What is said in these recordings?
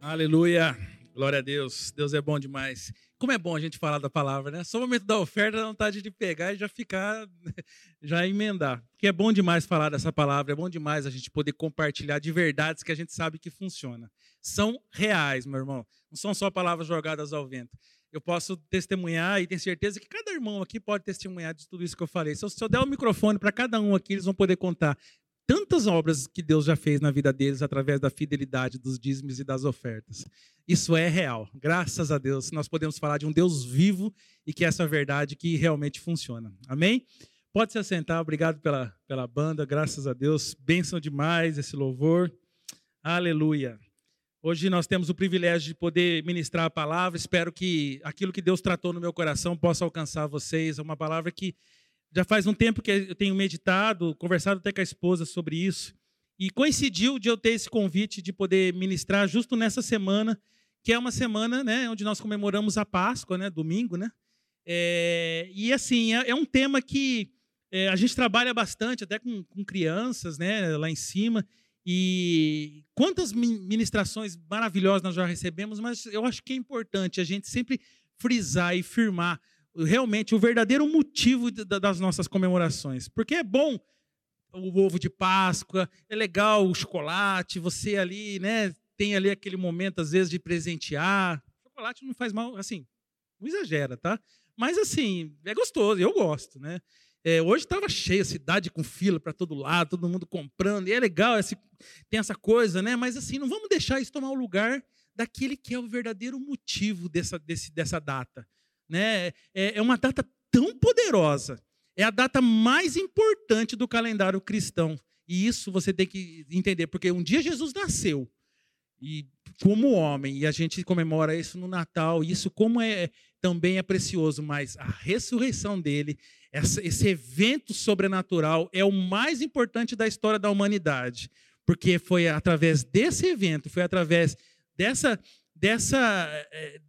Aleluia. Glória a Deus. Deus é bom demais. Como é bom a gente falar da palavra, né? Só o momento da oferta, dá vontade de pegar e já ficar, já emendar. Porque é bom demais falar dessa palavra, é bom demais a gente poder compartilhar de verdades que a gente sabe que funciona. São reais, meu irmão. Não são só palavras jogadas ao vento. Eu posso testemunhar e tenho certeza que cada irmão aqui pode testemunhar de tudo isso que eu falei. Se eu, se eu der o microfone para cada um aqui, eles vão poder contar tantas obras que Deus já fez na vida deles através da fidelidade dos dízimos e das ofertas. Isso é real. Graças a Deus, nós podemos falar de um Deus vivo e que é essa verdade que realmente funciona. Amém? Pode se assentar. Obrigado pela, pela banda. Graças a Deus. Bênção demais esse louvor. Aleluia. Hoje nós temos o privilégio de poder ministrar a palavra. Espero que aquilo que Deus tratou no meu coração possa alcançar vocês. É uma palavra que já faz um tempo que eu tenho meditado, conversado até com a esposa sobre isso. E coincidiu de eu ter esse convite de poder ministrar justo nessa semana, que é uma semana né, onde nós comemoramos a Páscoa, né, domingo. Né? É, e assim, é, é, um tema que é, a gente trabalha bastante, até com, com crianças né, lá em cima. E quantas ministrações maravilhosas nós já recebemos, mas eu acho que é importante a gente sempre frisar e firmar realmente o verdadeiro motivo das nossas comemorações. Porque é bom o ovo de Páscoa, é legal o chocolate, você ali, né, tem ali aquele momento às vezes de presentear. Chocolate não faz mal, assim, não exagera, tá? Mas assim, é gostoso, eu gosto, né? É, hoje estava cheia a cidade com fila para todo lado, todo mundo comprando, e é legal, esse, tem essa coisa, né? Mas assim, não vamos deixar isso tomar o lugar daquele que é o verdadeiro motivo dessa, desse, dessa data né? É, é uma data tão poderosa. É a data mais importante do calendário cristão. E isso você tem que entender, porque um dia Jesus nasceu. E como homem, e a gente comemora isso no Natal, isso como é também é precioso, mas a ressurreição dele, essa, esse evento sobrenatural é o mais importante da história da humanidade, porque foi através desse evento, foi através dessa dessa é,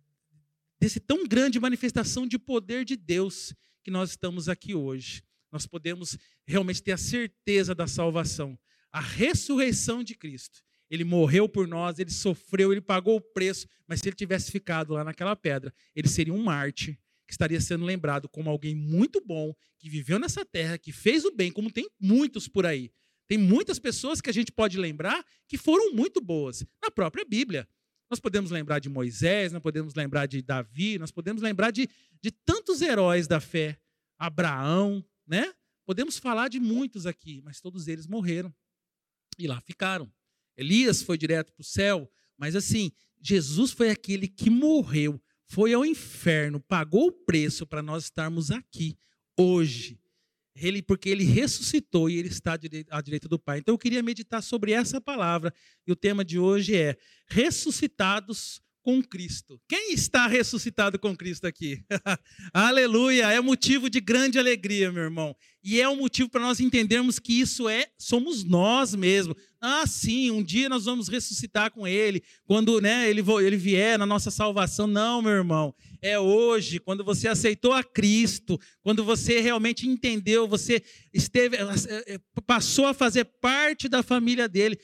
desse tão grande manifestação de poder de Deus que nós estamos aqui hoje. Nós podemos realmente ter a certeza da salvação, a ressurreição de Cristo. Ele morreu por nós, ele sofreu, ele pagou o preço, mas se ele tivesse ficado lá naquela pedra, ele seria um mártir que estaria sendo lembrado como alguém muito bom, que viveu nessa terra, que fez o bem, como tem muitos por aí. Tem muitas pessoas que a gente pode lembrar que foram muito boas na própria Bíblia. Nós podemos lembrar de Moisés, nós podemos lembrar de Davi, nós podemos lembrar de, de tantos heróis da fé. Abraão, né? Podemos falar de muitos aqui, mas todos eles morreram e lá ficaram. Elias foi direto para o céu, mas assim, Jesus foi aquele que morreu, foi ao inferno, pagou o preço para nós estarmos aqui hoje. Ele, porque ele ressuscitou e ele está à direita do Pai. Então eu queria meditar sobre essa palavra. E o tema de hoje é ressuscitados com Cristo. Quem está ressuscitado com Cristo aqui? Aleluia! É motivo de grande alegria, meu irmão. E é um motivo para nós entendermos que isso é somos nós mesmos. Ah, sim, um dia nós vamos ressuscitar com Ele, quando né, ele, ele vier na nossa salvação. Não, meu irmão. É hoje, quando você aceitou a Cristo, quando você realmente entendeu, você esteve, eh, eh, passou a fazer parte da família dele.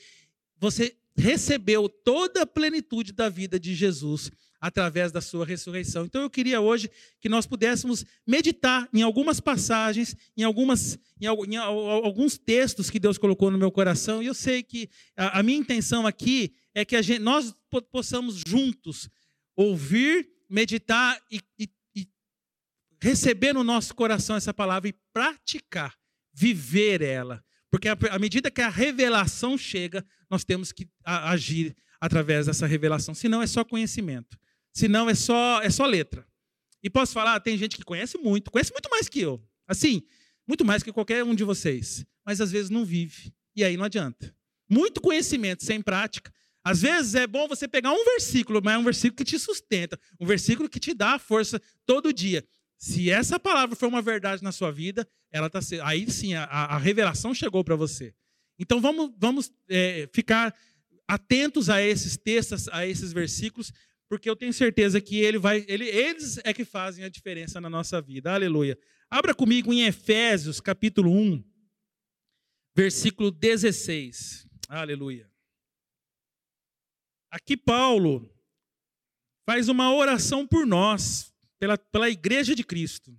Você recebeu toda a plenitude da vida de Jesus através da sua ressurreição. Então eu queria hoje que nós pudéssemos meditar em algumas passagens, em, algumas, em, em alguns textos que Deus colocou no meu coração, e eu sei que a, a minha intenção aqui é que gente, nós possamos juntos ouvir, meditar e, e, e receber no nosso coração essa palavra e praticar, viver ela. Porque à medida que a revelação chega, nós temos que agir através dessa revelação. Senão é só conhecimento. Senão é só, é só letra. E posso falar, tem gente que conhece muito, conhece muito mais que eu. Assim, muito mais que qualquer um de vocês. Mas às vezes não vive. E aí não adianta. Muito conhecimento sem prática. Às vezes é bom você pegar um versículo, mas é um versículo que te sustenta, um versículo que te dá força todo dia. Se essa palavra for uma verdade na sua vida, ela tá aí sim a, a revelação chegou para você. Então vamos, vamos é, ficar atentos a esses textos, a esses versículos, porque eu tenho certeza que ele vai, ele, eles é que fazem a diferença na nossa vida. Aleluia. Abra comigo em Efésios, capítulo 1, versículo 16. Aleluia. aqui Paulo faz uma oração por nós, pela, pela igreja de Cristo.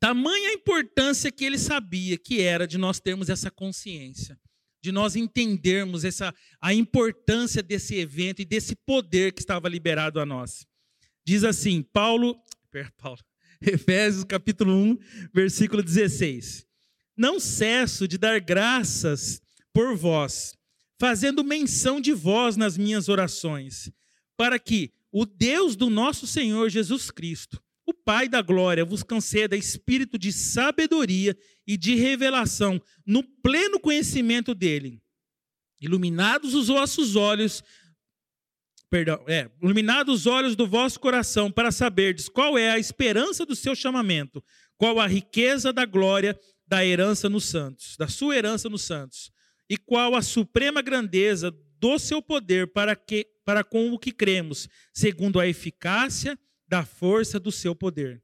Tamanha importância que ele sabia que era de nós termos essa consciência, de nós entendermos essa, a importância desse evento e desse poder que estava liberado a nós. Diz assim, Paulo, Paulo Efésios capítulo 1, versículo 16. Não cesso de dar graças por vós, fazendo menção de vós nas minhas orações, para que o Deus do nosso Senhor Jesus Cristo, o Pai da glória, vos conceda espírito de sabedoria e de revelação no pleno conhecimento dele. Iluminados os vossos olhos, perdão, é, iluminados os olhos do vosso coração para saberdes qual é a esperança do seu chamamento, qual a riqueza da glória da herança nos santos, da sua herança nos santos, e qual a suprema grandeza do seu poder para que para com o que cremos, segundo a eficácia da força do seu poder,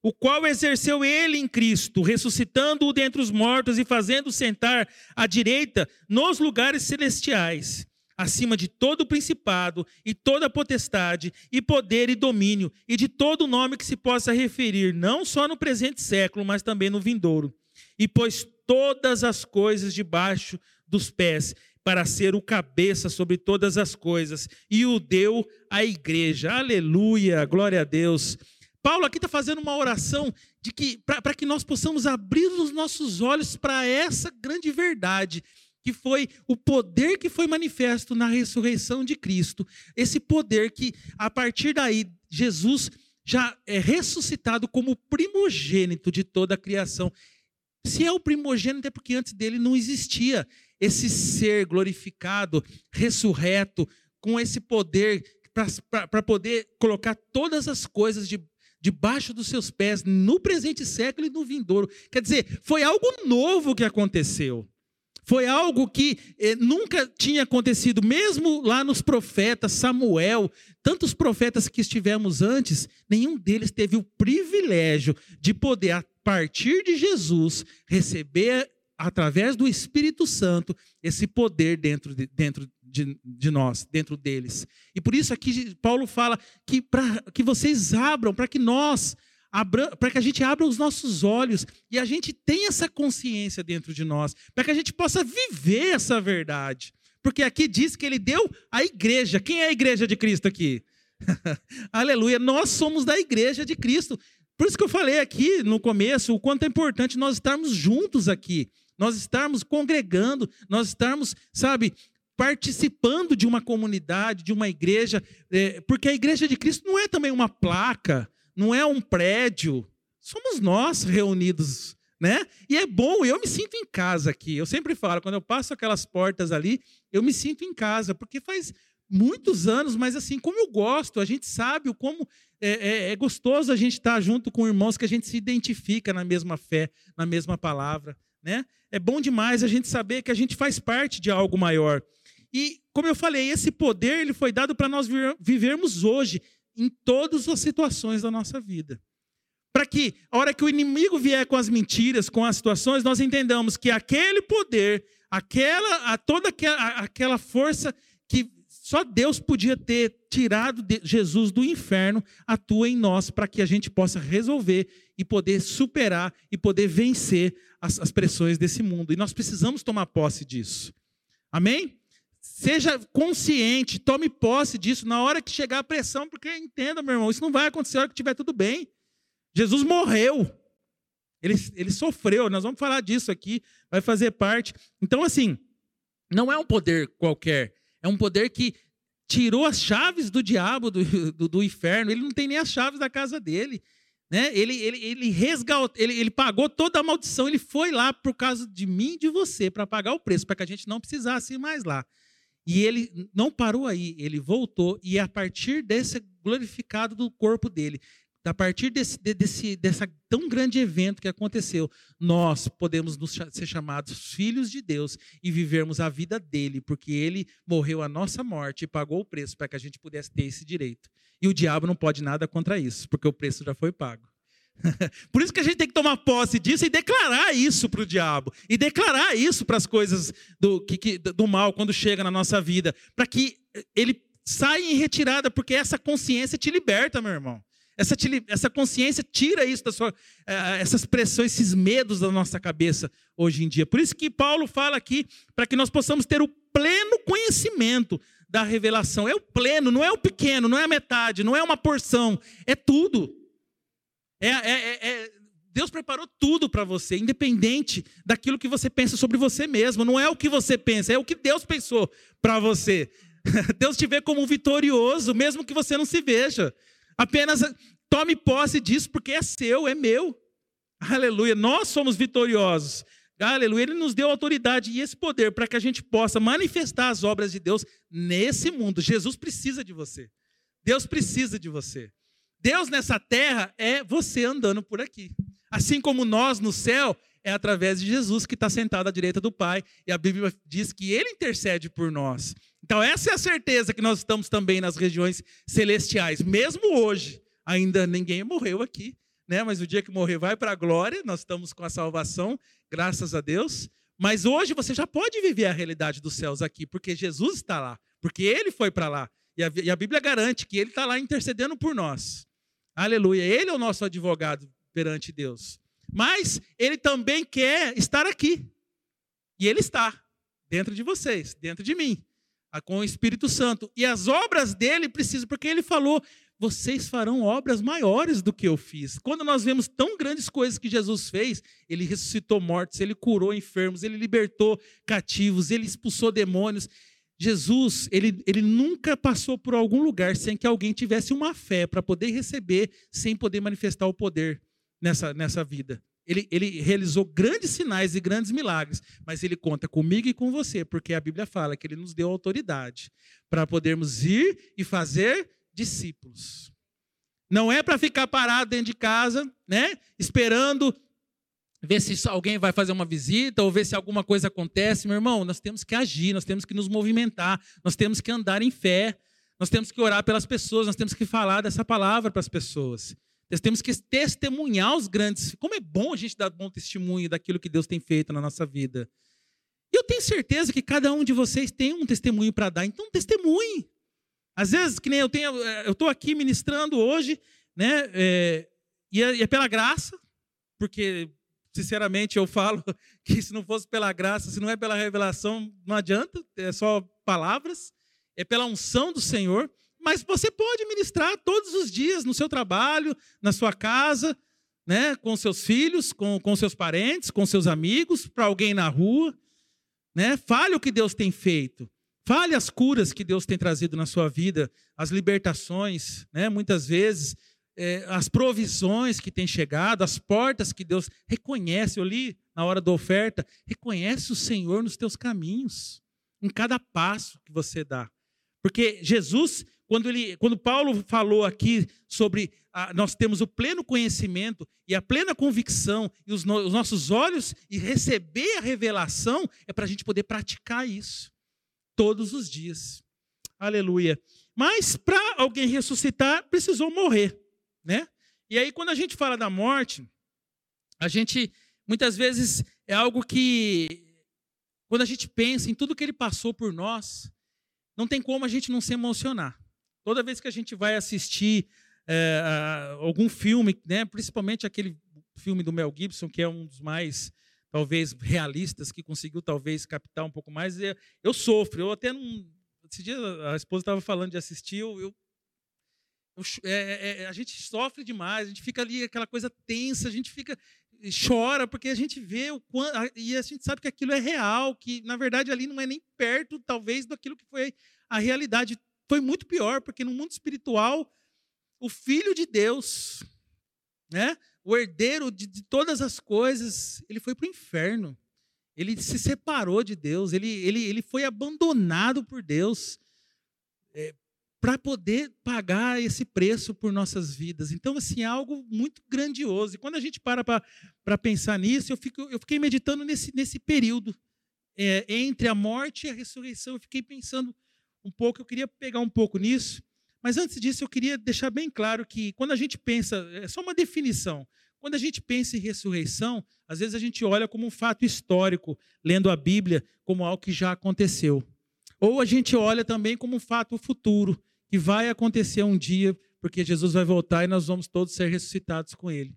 o qual exerceu ele em Cristo, ressuscitando-o dentre os mortos e fazendo sentar à direita nos lugares celestiais, acima de todo principado e toda potestade e poder e domínio e de todo nome que se possa referir, não só no presente século, mas também no vindouro. E pôs todas as coisas debaixo dos pés para ser o cabeça sobre todas as coisas e o deu à igreja. Aleluia, glória a Deus. Paulo aqui está fazendo uma oração de que para que nós possamos abrir os nossos olhos para essa grande verdade que foi o poder que foi manifesto na ressurreição de Cristo. Esse poder que a partir daí Jesus já é ressuscitado como primogênito de toda a criação. Se é o primogênito é porque antes dele não existia esse ser glorificado, ressurreto, com esse poder para poder colocar todas as coisas de, debaixo dos seus pés no presente século e no vindouro. Quer dizer, foi algo novo que aconteceu. Foi algo que eh, nunca tinha acontecido, mesmo lá nos profetas, Samuel, tantos profetas que estivemos antes, nenhum deles teve o privilégio de poder, a partir de Jesus, receber através do Espírito Santo, esse poder dentro de, dentro de, de nós, dentro deles. E por isso aqui Paulo fala que para que vocês abram, para que nós para que a gente abra os nossos olhos e a gente tenha essa consciência dentro de nós, para que a gente possa viver essa verdade. Porque aqui diz que ele deu a igreja. Quem é a igreja de Cristo aqui? Aleluia. Nós somos da igreja de Cristo. Por isso que eu falei aqui no começo o quanto é importante nós estarmos juntos aqui nós estarmos congregando, nós estarmos, sabe, participando de uma comunidade, de uma igreja, é, porque a igreja de Cristo não é também uma placa, não é um prédio, somos nós reunidos, né? E é bom, eu me sinto em casa aqui. Eu sempre falo, quando eu passo aquelas portas ali, eu me sinto em casa, porque faz muitos anos, mas assim, como eu gosto, a gente sabe o como é, é, é gostoso a gente estar junto com irmãos que a gente se identifica na mesma fé, na mesma palavra. Né? É bom demais a gente saber que a gente faz parte de algo maior. E, como eu falei, esse poder ele foi dado para nós vivermos hoje, em todas as situações da nossa vida. Para que, a hora que o inimigo vier com as mentiras, com as situações, nós entendamos que aquele poder, aquela, a, toda aquela, aquela força que só Deus podia ter tirado Jesus do inferno, atua em nós para que a gente possa resolver e poder superar e poder vencer as, as pressões desse mundo. E nós precisamos tomar posse disso. Amém? Seja consciente, tome posse disso na hora que chegar a pressão, porque entenda, meu irmão, isso não vai acontecer na hora que estiver tudo bem. Jesus morreu. Ele, ele sofreu, nós vamos falar disso aqui, vai fazer parte. Então, assim, não é um poder qualquer, é um poder que tirou as chaves do diabo, do, do, do inferno. Ele não tem nem as chaves da casa dele. Né? Ele, ele, ele resgatou, ele, ele pagou toda a maldição. Ele foi lá por causa de mim e de você, para pagar o preço, para que a gente não precisasse ir mais lá. E ele não parou aí, ele voltou, e a partir desse glorificado do corpo dele, a partir desse, desse dessa tão grande evento que aconteceu, nós podemos nos, ser chamados filhos de Deus e vivermos a vida dele, porque ele morreu a nossa morte e pagou o preço para que a gente pudesse ter esse direito. E o diabo não pode nada contra isso, porque o preço já foi pago. Por isso que a gente tem que tomar posse disso e declarar isso para o diabo. E declarar isso para as coisas do, que, do mal quando chega na nossa vida. Para que ele saia em retirada, porque essa consciência te liberta, meu irmão. Essa, essa consciência tira isso da sua, eh, essas pressões, esses medos da nossa cabeça hoje em dia. Por isso que Paulo fala aqui, para que nós possamos ter o pleno conhecimento da revelação. É o pleno, não é o pequeno, não é a metade, não é uma porção, é tudo. É, é, é, é Deus preparou tudo para você, independente daquilo que você pensa sobre você mesmo. Não é o que você pensa, é o que Deus pensou para você. Deus te vê como um vitorioso, mesmo que você não se veja. Apenas tome posse disso, porque é seu, é meu. Aleluia. Nós somos vitoriosos. Aleluia. Ele nos deu autoridade e esse poder para que a gente possa manifestar as obras de Deus nesse mundo. Jesus precisa de você. Deus precisa de você. Deus nessa terra é você andando por aqui. Assim como nós no céu, é através de Jesus que está sentado à direita do Pai. E a Bíblia diz que ele intercede por nós. Então, essa é a certeza que nós estamos também nas regiões celestiais. Mesmo hoje, ainda ninguém morreu aqui, né? mas o dia que morrer vai para a glória, nós estamos com a salvação, graças a Deus. Mas hoje você já pode viver a realidade dos céus aqui, porque Jesus está lá, porque ele foi para lá. E a, e a Bíblia garante que ele está lá intercedendo por nós. Aleluia. Ele é o nosso advogado perante Deus. Mas ele também quer estar aqui. E ele está dentro de vocês, dentro de mim com o Espírito Santo. E as obras dele precisam, porque ele falou: vocês farão obras maiores do que eu fiz. Quando nós vemos tão grandes coisas que Jesus fez, ele ressuscitou mortos, ele curou enfermos, ele libertou cativos, ele expulsou demônios. Jesus, ele, ele nunca passou por algum lugar sem que alguém tivesse uma fé para poder receber, sem poder manifestar o poder nessa, nessa vida. Ele, ele realizou grandes sinais e grandes milagres, mas ele conta comigo e com você, porque a Bíblia fala que ele nos deu autoridade para podermos ir e fazer discípulos. Não é para ficar parado dentro de casa, né, esperando ver se alguém vai fazer uma visita ou ver se alguma coisa acontece. Meu irmão, nós temos que agir, nós temos que nos movimentar, nós temos que andar em fé, nós temos que orar pelas pessoas, nós temos que falar dessa palavra para as pessoas. Nós temos que testemunhar os grandes. Como é bom a gente dar bom testemunho daquilo que Deus tem feito na nossa vida. E eu tenho certeza que cada um de vocês tem um testemunho para dar. Então, testemunhe. Às vezes, que nem eu tenho, eh, eu estou aqui ministrando hoje, né? É, e, é, e é pela graça, porque sinceramente eu falo que se não fosse pela graça, se não é pela revelação, não adianta, é só palavras, é pela unção do Senhor. Mas você pode ministrar todos os dias no seu trabalho, na sua casa, né, com seus filhos, com, com seus parentes, com seus amigos, para alguém na rua. Né? Fale o que Deus tem feito. Fale as curas que Deus tem trazido na sua vida, as libertações, né? muitas vezes, é, as provisões que têm chegado, as portas que Deus reconhece. Eu li na hora da oferta: reconhece o Senhor nos teus caminhos, em cada passo que você dá. Porque Jesus quando, ele, quando Paulo falou aqui sobre a, nós temos o pleno conhecimento e a plena convicção e os, no, os nossos olhos e receber a revelação, é para a gente poder praticar isso todos os dias. Aleluia. Mas para alguém ressuscitar, precisou morrer, né? E aí quando a gente fala da morte, a gente muitas vezes é algo que quando a gente pensa em tudo que ele passou por nós, não tem como a gente não se emocionar. Toda vez que a gente vai assistir é, algum filme, né, principalmente aquele filme do Mel Gibson, que é um dos mais talvez realistas, que conseguiu talvez captar um pouco mais, eu, eu sofro. Eu até não. Esse dia a esposa estava falando de assistir, eu, eu é, é, é, a gente sofre demais, a gente fica ali aquela coisa tensa, a gente fica chora porque a gente vê o quanto e a gente sabe que aquilo é real, que na verdade ali não é nem perto talvez daquilo que foi a realidade foi muito pior, porque no mundo espiritual, o filho de Deus, né, o herdeiro de, de todas as coisas, ele foi para o inferno. Ele se separou de Deus, ele, ele, ele foi abandonado por Deus é, para poder pagar esse preço por nossas vidas. Então, assim, é algo muito grandioso. E quando a gente para para pensar nisso, eu, fico, eu fiquei meditando nesse, nesse período é, entre a morte e a ressurreição. Eu fiquei pensando um pouco, eu queria pegar um pouco nisso, mas antes disso eu queria deixar bem claro que quando a gente pensa, é só uma definição, quando a gente pensa em ressurreição, às vezes a gente olha como um fato histórico, lendo a Bíblia como algo que já aconteceu. Ou a gente olha também como um fato futuro, que vai acontecer um dia, porque Jesus vai voltar e nós vamos todos ser ressuscitados com ele.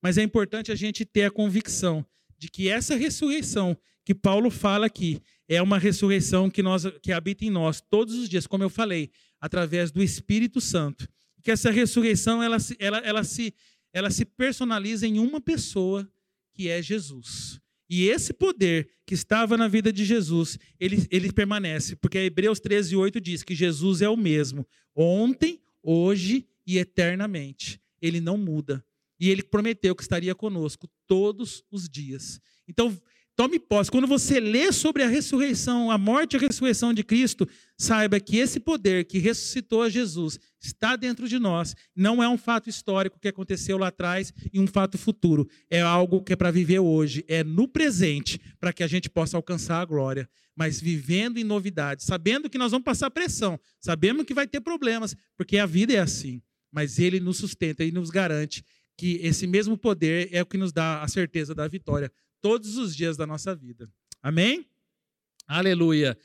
Mas é importante a gente ter a convicção de que essa ressurreição que Paulo fala aqui é uma ressurreição que, nós, que habita em nós todos os dias, como eu falei, através do Espírito Santo. Que essa ressurreição ela, ela, ela, se, ela se personaliza em uma pessoa, que é Jesus. E esse poder que estava na vida de Jesus, ele, ele permanece, porque Hebreus 13, 8 diz que Jesus é o mesmo, ontem, hoje e eternamente. Ele não muda. E ele prometeu que estaria conosco todos os dias. Então, tome posse. Quando você lê sobre a ressurreição, a morte e a ressurreição de Cristo, saiba que esse poder que ressuscitou a Jesus está dentro de nós. Não é um fato histórico que aconteceu lá atrás e um fato futuro. É algo que é para viver hoje, é no presente, para que a gente possa alcançar a glória. Mas vivendo em novidades, sabendo que nós vamos passar pressão, sabendo que vai ter problemas, porque a vida é assim. Mas Ele nos sustenta e nos garante que esse mesmo poder é o que nos dá a certeza da vitória todos os dias da nossa vida. Amém? Aleluia.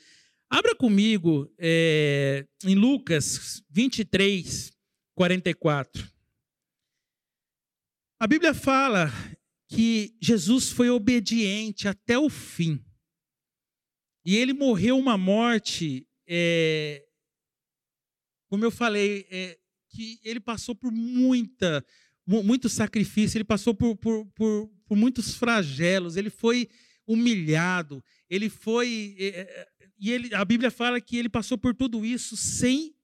Abra comigo é, em Lucas 23, 44. A Bíblia fala que Jesus foi obediente até o fim. E ele morreu uma morte, é, como eu falei, é, que ele passou por muita muito sacrifício, ele passou por, por, por, por muitos flagelos, ele foi humilhado, ele foi. E ele, a Bíblia fala que ele passou por tudo isso sem,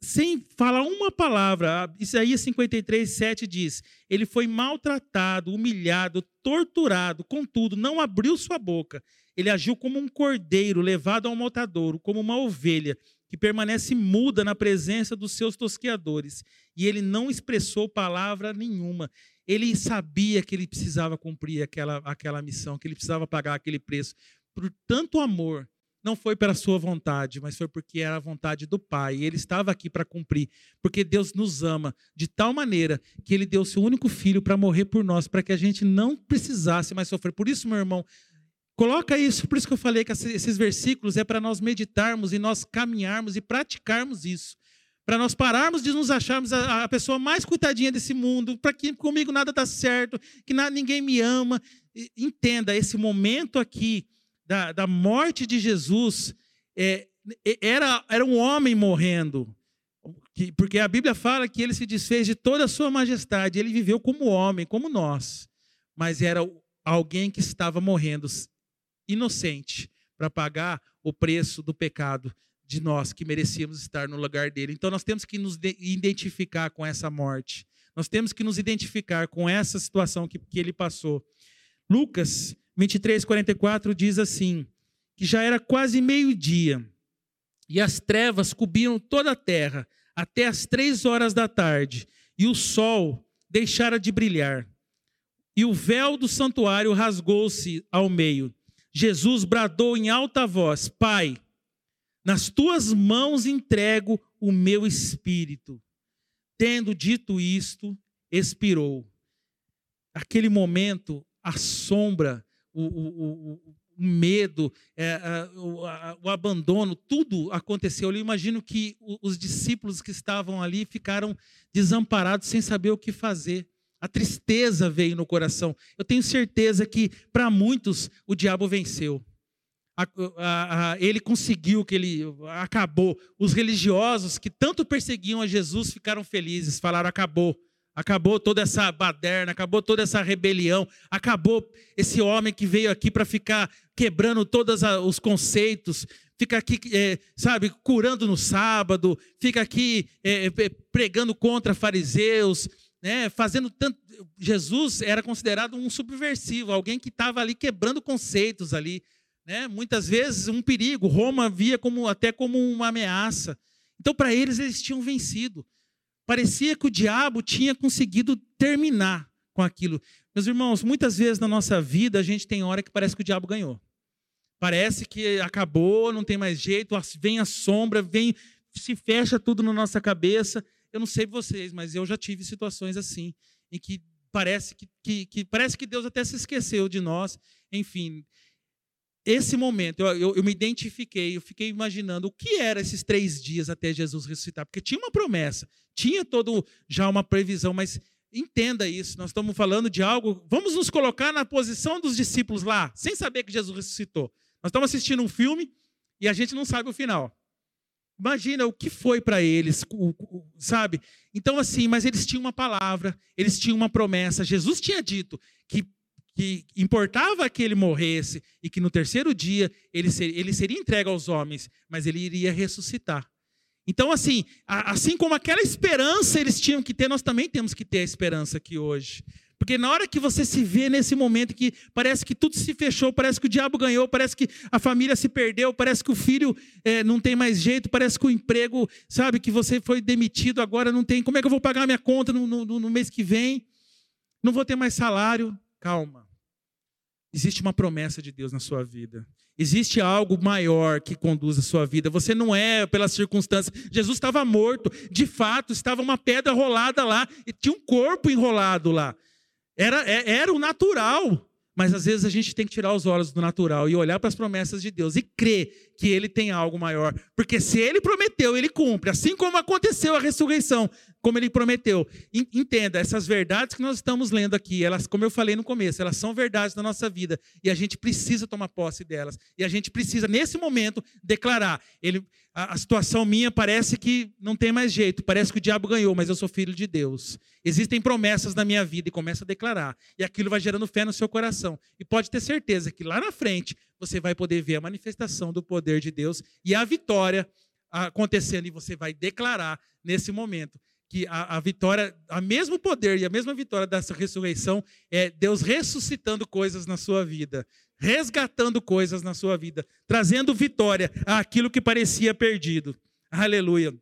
sem falar uma palavra. Isaías 53, 7 diz: Ele foi maltratado, humilhado, torturado, contudo, não abriu sua boca. Ele agiu como um cordeiro levado ao motadouro, como uma ovelha que permanece muda na presença dos seus tosqueadores. E ele não expressou palavra nenhuma. Ele sabia que ele precisava cumprir aquela, aquela missão, que ele precisava pagar aquele preço. Por tanto amor, não foi pela sua vontade, mas foi porque era a vontade do Pai. Ele estava aqui para cumprir, porque Deus nos ama de tal maneira que ele deu seu único filho para morrer por nós, para que a gente não precisasse mais sofrer. Por isso, meu irmão, Coloca isso, por isso que eu falei que esses versículos é para nós meditarmos e nós caminharmos e praticarmos isso. Para nós pararmos de nos acharmos a, a pessoa mais coitadinha desse mundo, para que comigo nada está certo, que ninguém me ama. Entenda, esse momento aqui da, da morte de Jesus é, era, era um homem morrendo. Porque a Bíblia fala que ele se desfez de toda a sua majestade, ele viveu como homem, como nós, mas era alguém que estava morrendo inocente para pagar o preço do pecado de nós que merecíamos estar no lugar dele. Então nós temos que nos identificar com essa morte. Nós temos que nos identificar com essa situação que, que ele passou. Lucas 23, 44 diz assim: que já era quase meio-dia, e as trevas cobriam toda a terra, até as três horas da tarde, e o sol deixara de brilhar. E o véu do santuário rasgou-se ao meio. Jesus bradou em alta voz: Pai, nas tuas mãos entrego o meu espírito. Tendo dito isto, expirou. Aquele momento, a sombra, o, o, o, o medo, é, o, a, o, abandono, tudo aconteceu. Eu imagino que os discípulos que estavam ali ficaram desamparados, sem saber o que fazer. A tristeza veio no coração. Eu tenho certeza que, para muitos, o diabo venceu. A, a, a, ele conseguiu que ele acabou. Os religiosos que tanto perseguiam a Jesus ficaram felizes, falaram: acabou. Acabou toda essa baderna, acabou toda essa rebelião, acabou esse homem que veio aqui para ficar quebrando todos os conceitos, fica aqui, é, sabe, curando no sábado, fica aqui é, pregando contra fariseus, né, fazendo tanto. Jesus era considerado um subversivo, alguém que estava ali quebrando conceitos ali. Né? Muitas vezes um perigo. Roma via como até como uma ameaça. Então, para eles, eles tinham vencido. Parecia que o diabo tinha conseguido terminar com aquilo. Meus irmãos, muitas vezes na nossa vida a gente tem hora que parece que o diabo ganhou. Parece que acabou, não tem mais jeito, vem a sombra, vem, se fecha tudo na nossa cabeça eu não sei vocês, mas eu já tive situações assim, em que parece que, que, que, parece que Deus até se esqueceu de nós. Enfim, esse momento eu, eu, eu, me identifiquei, eu fiquei imaginando o que eram esses três dias até Jesus ressuscitar, porque tinha uma promessa, tinha todo já uma previsão, mas entenda isso. Nós estamos falando de algo. Vamos nos colocar na posição dos discípulos lá, sem saber que Jesus ressuscitou. Nós estamos assistindo um filme e a gente não sabe o final. Imagina o que foi para eles, sabe? Então, assim, mas eles tinham uma palavra, eles tinham uma promessa. Jesus tinha dito que, que importava que ele morresse e que no terceiro dia ele ele seria entregue aos homens, mas ele iria ressuscitar. Então, assim, assim como aquela esperança eles tinham que ter, nós também temos que ter a esperança aqui hoje. Porque na hora que você se vê nesse momento que parece que tudo se fechou, parece que o diabo ganhou, parece que a família se perdeu, parece que o filho é, não tem mais jeito, parece que o emprego, sabe, que você foi demitido agora não tem. Como é que eu vou pagar minha conta no, no, no mês que vem? Não vou ter mais salário. Calma. Existe uma promessa de Deus na sua vida. Existe algo maior que conduz a sua vida. Você não é pelas circunstâncias. Jesus estava morto. De fato, estava uma pedra rolada lá. E tinha um corpo enrolado lá. Era, é, era o natural. Mas às vezes a gente tem que tirar os olhos do natural e olhar para as promessas de Deus e crer que Ele tem algo maior. Porque se Ele prometeu, Ele cumpre. Assim como aconteceu a ressurreição, como Ele prometeu. Entenda, essas verdades que nós estamos lendo aqui, elas, como eu falei no começo, elas são verdades da nossa vida. E a gente precisa tomar posse delas. E a gente precisa, nesse momento, declarar. Ele, a, a situação minha parece que não tem mais jeito, parece que o diabo ganhou, mas eu sou filho de Deus. Existem promessas na minha vida e começa a declarar. E aquilo vai gerando fé no seu coração. E pode ter certeza que lá na frente você vai poder ver a manifestação do poder de Deus e a vitória acontecendo. E você vai declarar nesse momento que a, a vitória, a mesmo poder e a mesma vitória dessa ressurreição é Deus ressuscitando coisas na sua vida resgatando coisas na sua vida, trazendo vitória àquilo que parecia perdido. Aleluia.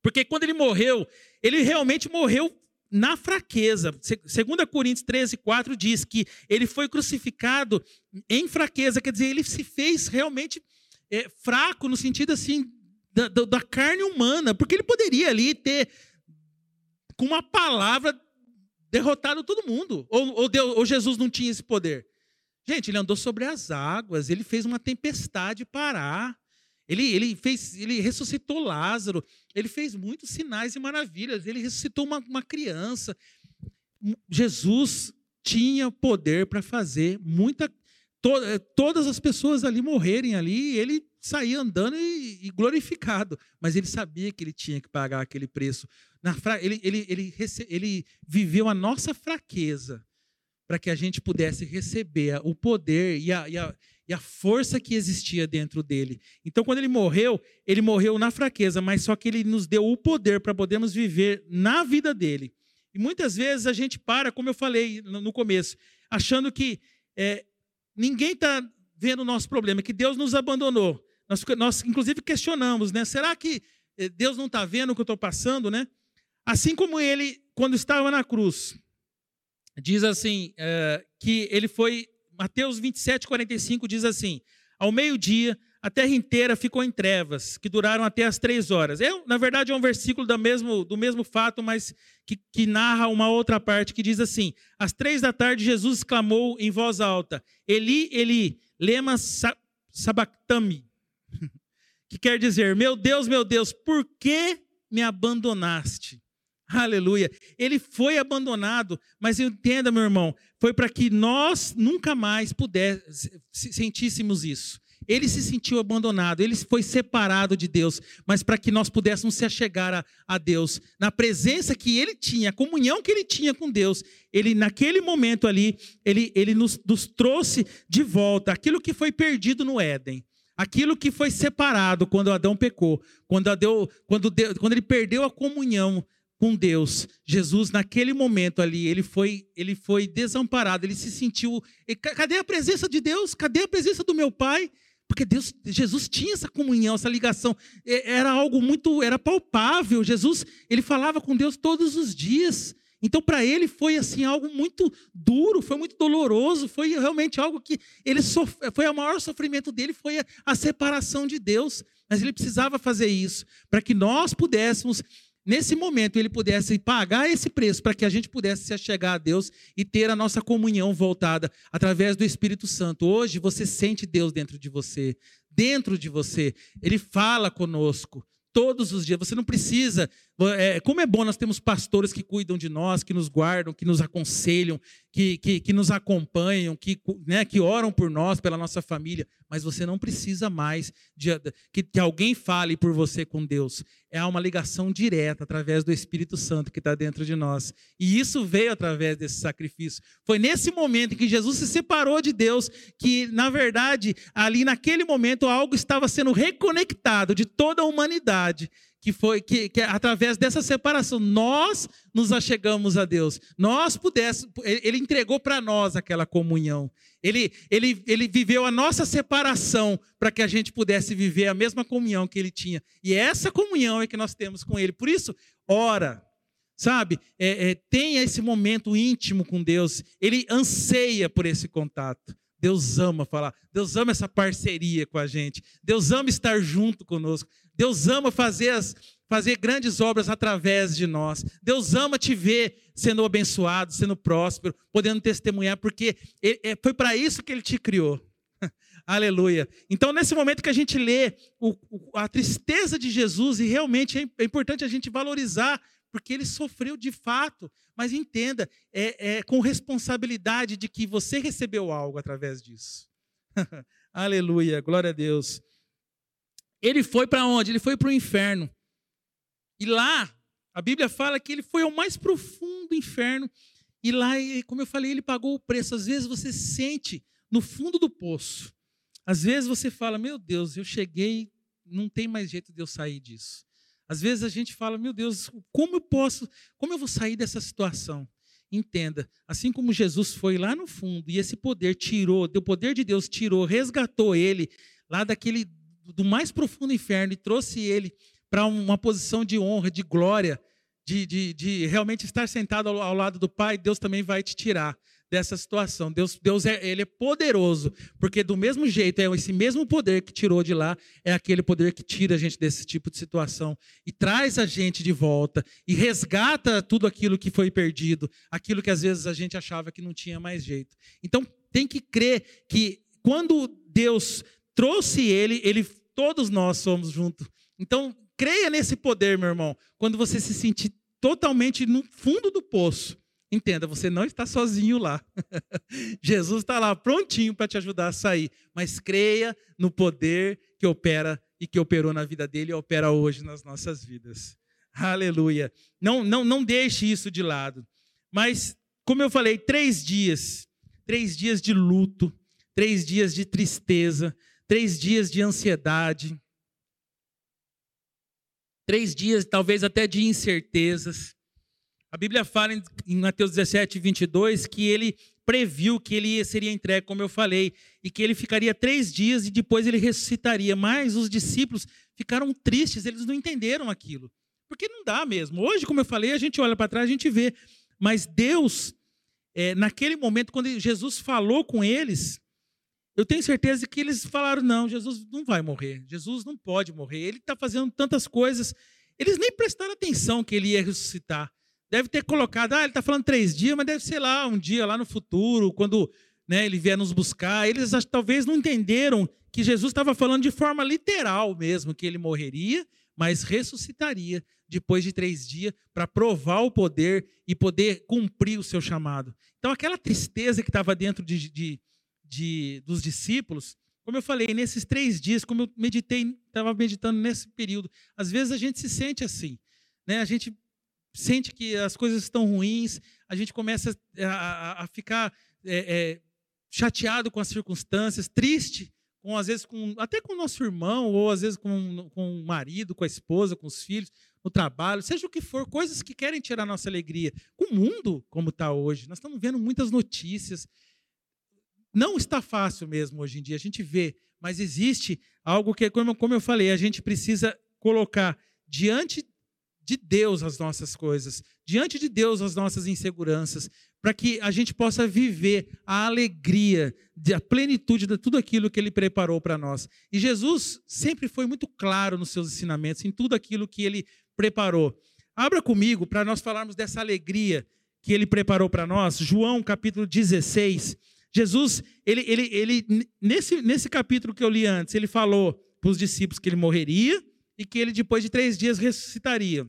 Porque quando ele morreu, ele realmente morreu na fraqueza. 2 Coríntios 13, 4 diz que ele foi crucificado em fraqueza, quer dizer, ele se fez realmente é, fraco no sentido assim da, da, carne humana, porque ele poderia ali ter, com uma palavra, derrotado todo mundo. Ou, ou, Deus, ou Jesus não tinha esse poder? Gente, ele andou sobre as águas, ele fez uma tempestade parar. Ele, ele, fez, ele ressuscitou Lázaro, ele fez muitos sinais e maravilhas, ele ressuscitou uma, uma criança. Jesus tinha poder para fazer muita. To, todas as pessoas ali morrerem ali, ele saía andando e, e, glorificado, mas ele sabia que ele tinha que pagar aquele preço. Ele, ele, ele, ele viveu a nossa fraqueza para que a gente pudesse receber o poder e a, e, a, e a força que existia dentro dele. Então, quando ele morreu, ele morreu na fraqueza, mas só que ele nos deu o poder para podermos viver na vida dele. E muitas vezes a gente para, como eu falei no começo, achando que é, ninguém está vendo o nosso problema, que Deus nos abandonou. Nós, nós inclusive, questionamos, né? Será que eh, Deus não está vendo o que eu estou passando, né? Assim como ele, quando estava na cruz, diz assim, é, que ele foi, Mateus 27, 45 diz assim, ao meio-dia, a terra inteira ficou em trevas, que duraram até as três horas. É, na verdade, é um versículo do mesmo, do mesmo fato, mas que, que narra uma outra parte que diz assim: Às três da tarde, Jesus exclamou em voz alta: Eli, Eli, lema sabactami, que quer dizer: Meu Deus, meu Deus, por que me abandonaste? Aleluia. Ele foi abandonado, mas entenda, meu irmão, foi para que nós nunca mais pudéssemos, sentíssemos isso. Ele se sentiu abandonado, ele foi separado de Deus, mas para que nós pudéssemos se achegar a, a, Deus, na presença que ele tinha, a comunhão que ele tinha com Deus, ele naquele momento ali, ele, ele nos, nos trouxe de volta aquilo que foi perdido no Éden. Aquilo que foi separado quando Adão pecou, quando, Adão, quando, Deus, quando ele perdeu a comunhão com Deus. Jesus, naquele momento ali, ele foi, ele foi desamparado, ele se sentiu. Cadê a presença de Deus? Cadê a presença do meu Pai? Porque Deus, Jesus tinha essa comunhão, essa ligação. Era algo muito, era palpável. Jesus, ele falava com Deus todos os dias. Então, para ele foi assim algo muito duro, foi muito doloroso, foi realmente algo que ele sof... foi o maior sofrimento dele foi a separação de Deus. Mas ele precisava fazer isso para que nós pudéssemos nesse momento ele pudesse pagar esse preço para que a gente pudesse se a Deus e ter a nossa comunhão voltada através do Espírito Santo. Hoje você sente Deus dentro de você, dentro de você. Ele fala conosco todos os dias. Você não precisa. É, como é bom nós temos pastores que cuidam de nós, que nos guardam, que nos aconselham, que, que, que nos acompanham, que, né, que oram por nós, pela nossa família. Mas você não precisa mais de, que, que alguém fale por você com Deus. É uma ligação direta através do Espírito Santo que está dentro de nós. E isso veio através desse sacrifício. Foi nesse momento em que Jesus se separou de Deus que, na verdade, ali naquele momento, algo estava sendo reconectado de toda a humanidade que foi que, que, através dessa separação nós nos achegamos a Deus. Nós pudéssemos, ele entregou para nós aquela comunhão. Ele, ele, ele viveu a nossa separação para que a gente pudesse viver a mesma comunhão que ele tinha. E essa comunhão é que nós temos com ele. Por isso, ora, sabe? É, é, tenha esse momento íntimo com Deus. Ele anseia por esse contato. Deus ama falar, Deus ama essa parceria com a gente, Deus ama estar junto conosco, Deus ama fazer, as, fazer grandes obras através de nós, Deus ama te ver sendo abençoado, sendo próspero, podendo testemunhar, porque ele, é, foi para isso que Ele te criou. Aleluia. Então, nesse momento que a gente lê o, a tristeza de Jesus, e realmente é, é importante a gente valorizar porque ele sofreu de fato. Mas entenda, é, é com responsabilidade de que você recebeu algo através disso. Aleluia, glória a Deus. Ele foi para onde? Ele foi para o inferno. E lá, a Bíblia fala que ele foi ao mais profundo inferno. E lá, como eu falei, ele pagou o preço. Às vezes você sente no fundo do poço. Às vezes você fala: Meu Deus, eu cheguei, não tem mais jeito de eu sair disso. Às vezes a gente fala, meu Deus, como eu posso, como eu vou sair dessa situação? Entenda, assim como Jesus foi lá no fundo e esse poder tirou, o poder de Deus tirou, resgatou ele lá daquele do mais profundo inferno e trouxe ele para uma posição de honra, de glória, de, de, de realmente estar sentado ao, ao lado do Pai, Deus também vai te tirar dessa situação. Deus, Deus é, ele é poderoso, porque do mesmo jeito, é esse mesmo poder que tirou de lá, é aquele poder que tira a gente desse tipo de situação e traz a gente de volta e resgata tudo aquilo que foi perdido, aquilo que às vezes a gente achava que não tinha mais jeito. Então, tem que crer que quando Deus trouxe ele, ele todos nós somos juntos. Então, creia nesse poder, meu irmão. Quando você se sentir totalmente no fundo do poço, Entenda, você não está sozinho lá. Jesus está lá prontinho para te ajudar a sair. Mas creia no poder que opera e que operou na vida dele e opera hoje nas nossas vidas. Aleluia. Não, não, não deixe isso de lado. Mas, como eu falei, três dias. Três dias de luto, três dias de tristeza, três dias de ansiedade, três dias talvez até de incertezas. A Bíblia fala em Mateus 17, 22 que ele previu que ele seria entregue, como eu falei, e que ele ficaria três dias e depois ele ressuscitaria. Mas os discípulos ficaram tristes, eles não entenderam aquilo. Porque não dá mesmo. Hoje, como eu falei, a gente olha para trás, a gente vê. Mas Deus, é, naquele momento, quando Jesus falou com eles, eu tenho certeza que eles falaram: não, Jesus não vai morrer, Jesus não pode morrer, ele está fazendo tantas coisas. Eles nem prestaram atenção que ele ia ressuscitar deve ter colocado, ah, ele está falando três dias, mas deve ser lá um dia, lá no futuro, quando né, ele vier nos buscar. Eles talvez não entenderam que Jesus estava falando de forma literal mesmo, que ele morreria, mas ressuscitaria depois de três dias para provar o poder e poder cumprir o seu chamado. Então, aquela tristeza que estava dentro de, de, de, dos discípulos, como eu falei, nesses três dias, como eu meditei, estava meditando nesse período, às vezes a gente se sente assim. Né? A gente sente que as coisas estão ruins, a gente começa a, a, a ficar é, é, chateado com as circunstâncias, triste, com às vezes com, até com o nosso irmão, ou às vezes com, com o marido, com a esposa, com os filhos, no trabalho, seja o que for, coisas que querem tirar nossa alegria. Com o mundo como está hoje, nós estamos vendo muitas notícias. Não está fácil mesmo hoje em dia, a gente vê, mas existe algo que, como, eu falei, a gente precisa colocar diante de Deus as nossas coisas, diante de Deus as nossas inseguranças, para que a gente possa viver a alegria, a plenitude de tudo aquilo que Ele preparou para nós. E Jesus sempre foi muito claro nos seus ensinamentos, em tudo aquilo que Ele preparou. Abra comigo para nós falarmos dessa alegria que ele preparou para nós. João capítulo 16. Jesus, ele, ele, ele nesse, nesse capítulo que eu li antes, ele falou para os discípulos que ele morreria e que ele depois de três dias ressuscitaria.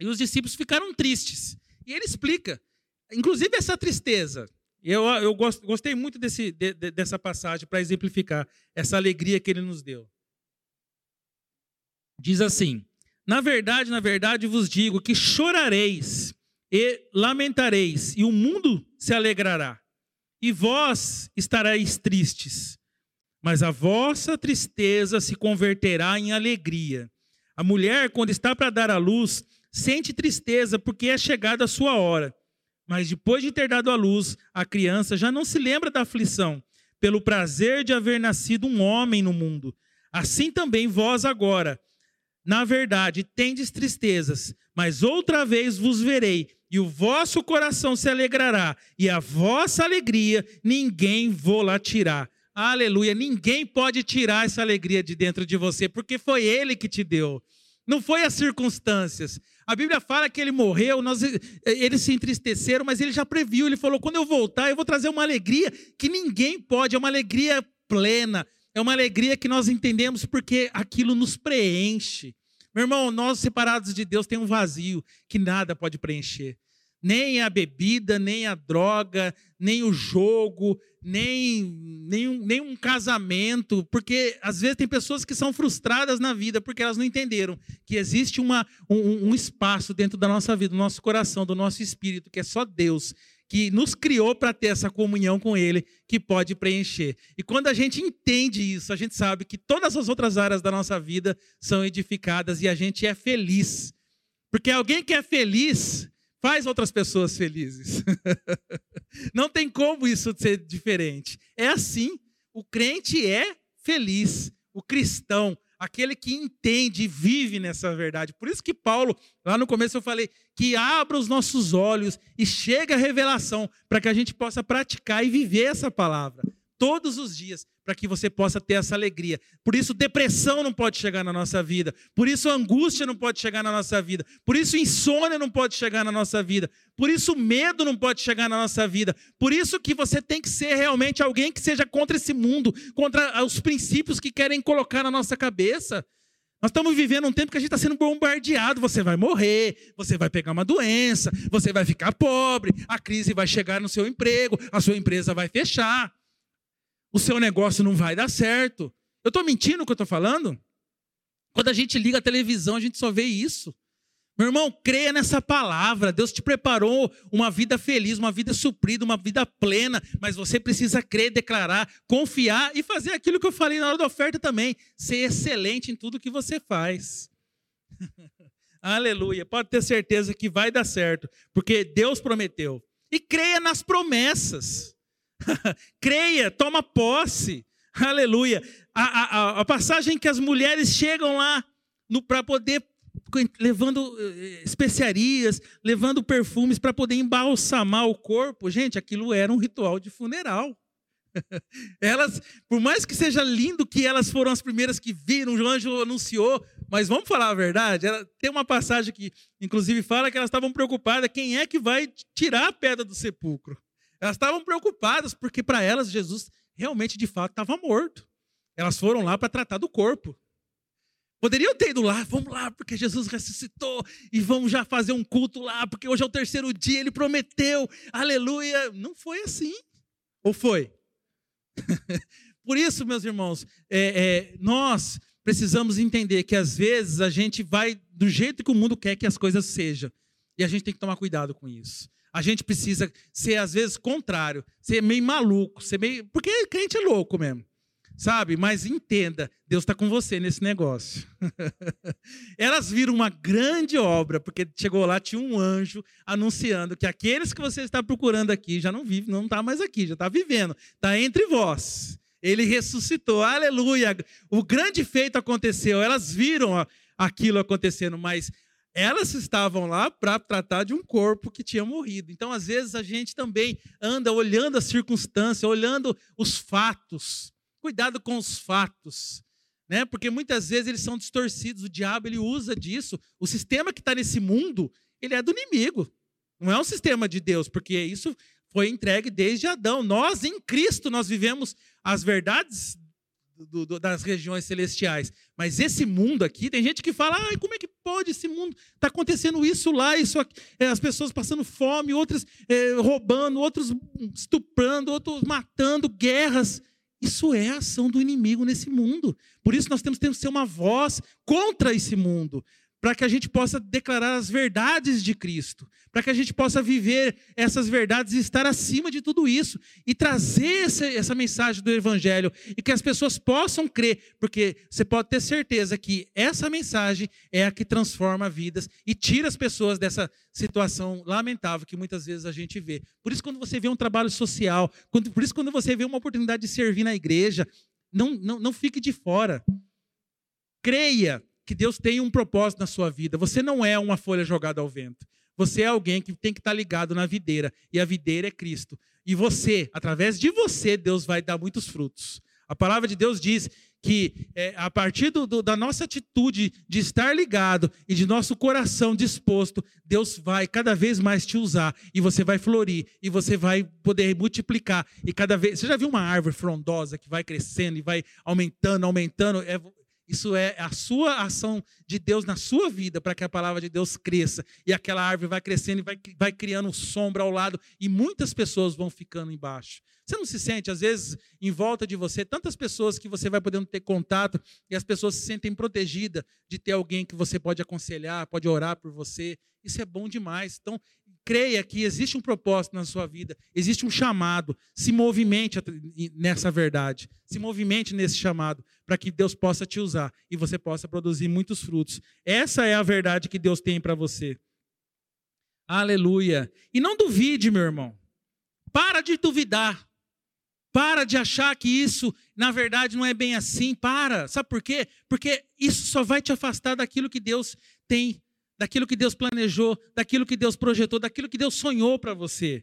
E os discípulos ficaram tristes. E ele explica, inclusive essa tristeza. Eu, eu gostei muito desse, de, dessa passagem para exemplificar essa alegria que ele nos deu. Diz assim: Na verdade, na verdade vos digo que chorareis e lamentareis, e o mundo se alegrará, e vós estareis tristes, mas a vossa tristeza se converterá em alegria. A mulher, quando está para dar à luz, sente tristeza porque é chegada a sua hora. Mas depois de ter dado à luz, a criança já não se lembra da aflição, pelo prazer de haver nascido um homem no mundo. Assim também vós agora, na verdade, tendes tristezas, mas outra vez vos verei, e o vosso coração se alegrará, e a vossa alegria ninguém vou lá tirar. Aleluia, ninguém pode tirar essa alegria de dentro de você, porque foi ele que te deu. Não foi as circunstâncias. A Bíblia fala que ele morreu, nós, eles se entristeceram, mas ele já previu. Ele falou: quando eu voltar, eu vou trazer uma alegria que ninguém pode, é uma alegria plena, é uma alegria que nós entendemos porque aquilo nos preenche. Meu irmão, nós separados de Deus tem um vazio que nada pode preencher. Nem a bebida, nem a droga, nem o jogo, nem, nem, um, nem um casamento, porque às vezes tem pessoas que são frustradas na vida porque elas não entenderam que existe uma, um, um espaço dentro da nossa vida, do nosso coração, do nosso espírito, que é só Deus, que nos criou para ter essa comunhão com Ele, que pode preencher. E quando a gente entende isso, a gente sabe que todas as outras áreas da nossa vida são edificadas e a gente é feliz. Porque alguém que é feliz faz outras pessoas felizes. Não tem como isso ser diferente. É assim. O crente é feliz. O cristão, aquele que entende e vive nessa verdade. Por isso que Paulo, lá no começo eu falei, que abra os nossos olhos e chega a revelação para que a gente possa praticar e viver essa palavra todos os dias para que você possa ter essa alegria. Por isso, depressão não pode chegar na nossa vida. Por isso, angústia não pode chegar na nossa vida. Por isso, insônia não pode chegar na nossa vida. Por isso, medo não pode chegar na nossa vida. Por isso que você tem que ser realmente alguém que seja contra esse mundo, contra os princípios que querem colocar na nossa cabeça. Nós estamos vivendo um tempo que a gente está sendo bombardeado. Você vai morrer, você vai pegar uma doença, você vai ficar pobre, a crise vai chegar no seu emprego, a sua empresa vai fechar o seu negócio não vai dar certo. Eu estou mentindo o que eu estou falando? Quando a gente liga a televisão, a gente só vê isso. Meu irmão, creia nessa palavra. Deus te preparou uma vida feliz, uma vida suprida, uma vida plena. Mas você precisa crer, declarar, confiar e fazer aquilo que eu falei na hora da oferta também. Ser excelente em tudo que você faz. Aleluia. Pode ter certeza que vai dar certo, porque Deus prometeu. E creia nas promessas. Creia, toma posse. Aleluia. A, a, a, passagem que as mulheres chegam lá para poder levando eh, especiarias, levando perfumes para poder embalsamar o corpo. Gente, aquilo era um ritual de funeral. Elas, por mais que seja lindo que elas foram as primeiras que viram, o anjo anunciou, mas vamos falar a verdade, ela, tem uma passagem que inclusive fala que elas estavam preocupadas, quem é que vai tirar a pedra do sepulcro? Elas estavam preocupadas porque para elas Jesus realmente de fato estava morto. Elas foram lá para tratar do corpo. Poderiam ter ido lá, vamos lá, porque Jesus ressuscitou e vamos já fazer um culto lá, porque hoje é o terceiro dia, ele prometeu, aleluia. Não foi assim. Ou foi? Por isso, meus irmãos, é, é, nós precisamos entender que às vezes a gente vai do jeito que o mundo quer que as coisas sejam. E a gente tem que tomar cuidado com isso. A gente precisa ser, às vezes, contrário, ser meio maluco, ser meio. Porque crente é louco mesmo. Sabe? Mas entenda, Deus está com você nesse negócio. Elas viram uma grande obra, porque chegou lá, tinha um anjo anunciando que aqueles que você está procurando aqui já não vive, não está mais aqui, já está vivendo, está entre vós. Ele ressuscitou, aleluia. O grande feito aconteceu, elas viram aquilo acontecendo, mas elas estavam lá para tratar de um corpo que tinha morrido. Então, às vezes, a gente também anda olhando as circunstâncias, olhando os fatos. Cuidado com os fatos. né? Porque muitas vezes eles são distorcidos. O diabo ele usa disso. O sistema que está nesse mundo, ele é do inimigo. Não é um sistema de Deus, porque isso foi entregue desde Adão. Nós, em Cristo, nós vivemos as verdades do, do, das regiões celestiais. Mas esse mundo aqui, tem gente que fala: Ai, como é que pode esse mundo? Está acontecendo isso lá, isso aqui. É, as pessoas passando fome, outras é, roubando, outros estuprando, outros matando, guerras. Isso é a ação do inimigo nesse mundo. Por isso nós temos que ser uma voz contra esse mundo para que a gente possa declarar as verdades de Cristo, para que a gente possa viver essas verdades e estar acima de tudo isso. E trazer essa, essa, mensagem do Evangelho. E que as pessoas possam crer, porque você pode ter certeza que essa mensagem é a que transforma vidas e tira as pessoas dessa situação lamentável que muitas vezes a gente vê. Por isso, quando você vê um trabalho social, quando, por isso, quando você vê uma oportunidade de servir na igreja, não, não, não fique de fora. Creia, que Deus tem um propósito na sua vida. Você não é uma folha jogada ao vento. Você é alguém que tem que estar ligado na videira. E a videira é Cristo. E você, através de você, Deus vai dar muitos frutos. A palavra de Deus diz que é, a partir do, do, da nossa atitude de estar ligado e de nosso coração disposto, Deus vai cada vez mais te usar e você vai florir e você vai poder multiplicar e cada vez. Você já viu uma árvore frondosa que vai crescendo e vai aumentando, aumentando? É, isso é a sua ação de Deus na sua vida para que a palavra de Deus cresça. E aquela árvore vai crescendo e vai, vai criando sombra ao lado. E muitas pessoas vão ficando embaixo. Você não se sente, às vezes, em volta de você, tantas pessoas que você vai podendo ter contato e as pessoas se sentem protegidas de ter alguém que você pode aconselhar, pode orar por você. Isso é bom demais. Então, creia que existe um propósito na sua vida, existe um chamado, se movimente nessa verdade, se movimente nesse chamado, para que Deus possa te usar e você possa produzir muitos frutos. Essa é a verdade que Deus tem para você. Aleluia. E não duvide, meu irmão. Para de duvidar. Para de achar que isso, na verdade, não é bem assim. Para. Sabe por quê? Porque isso só vai te afastar daquilo que Deus tem daquilo que Deus planejou, daquilo que Deus projetou, daquilo que Deus sonhou para você.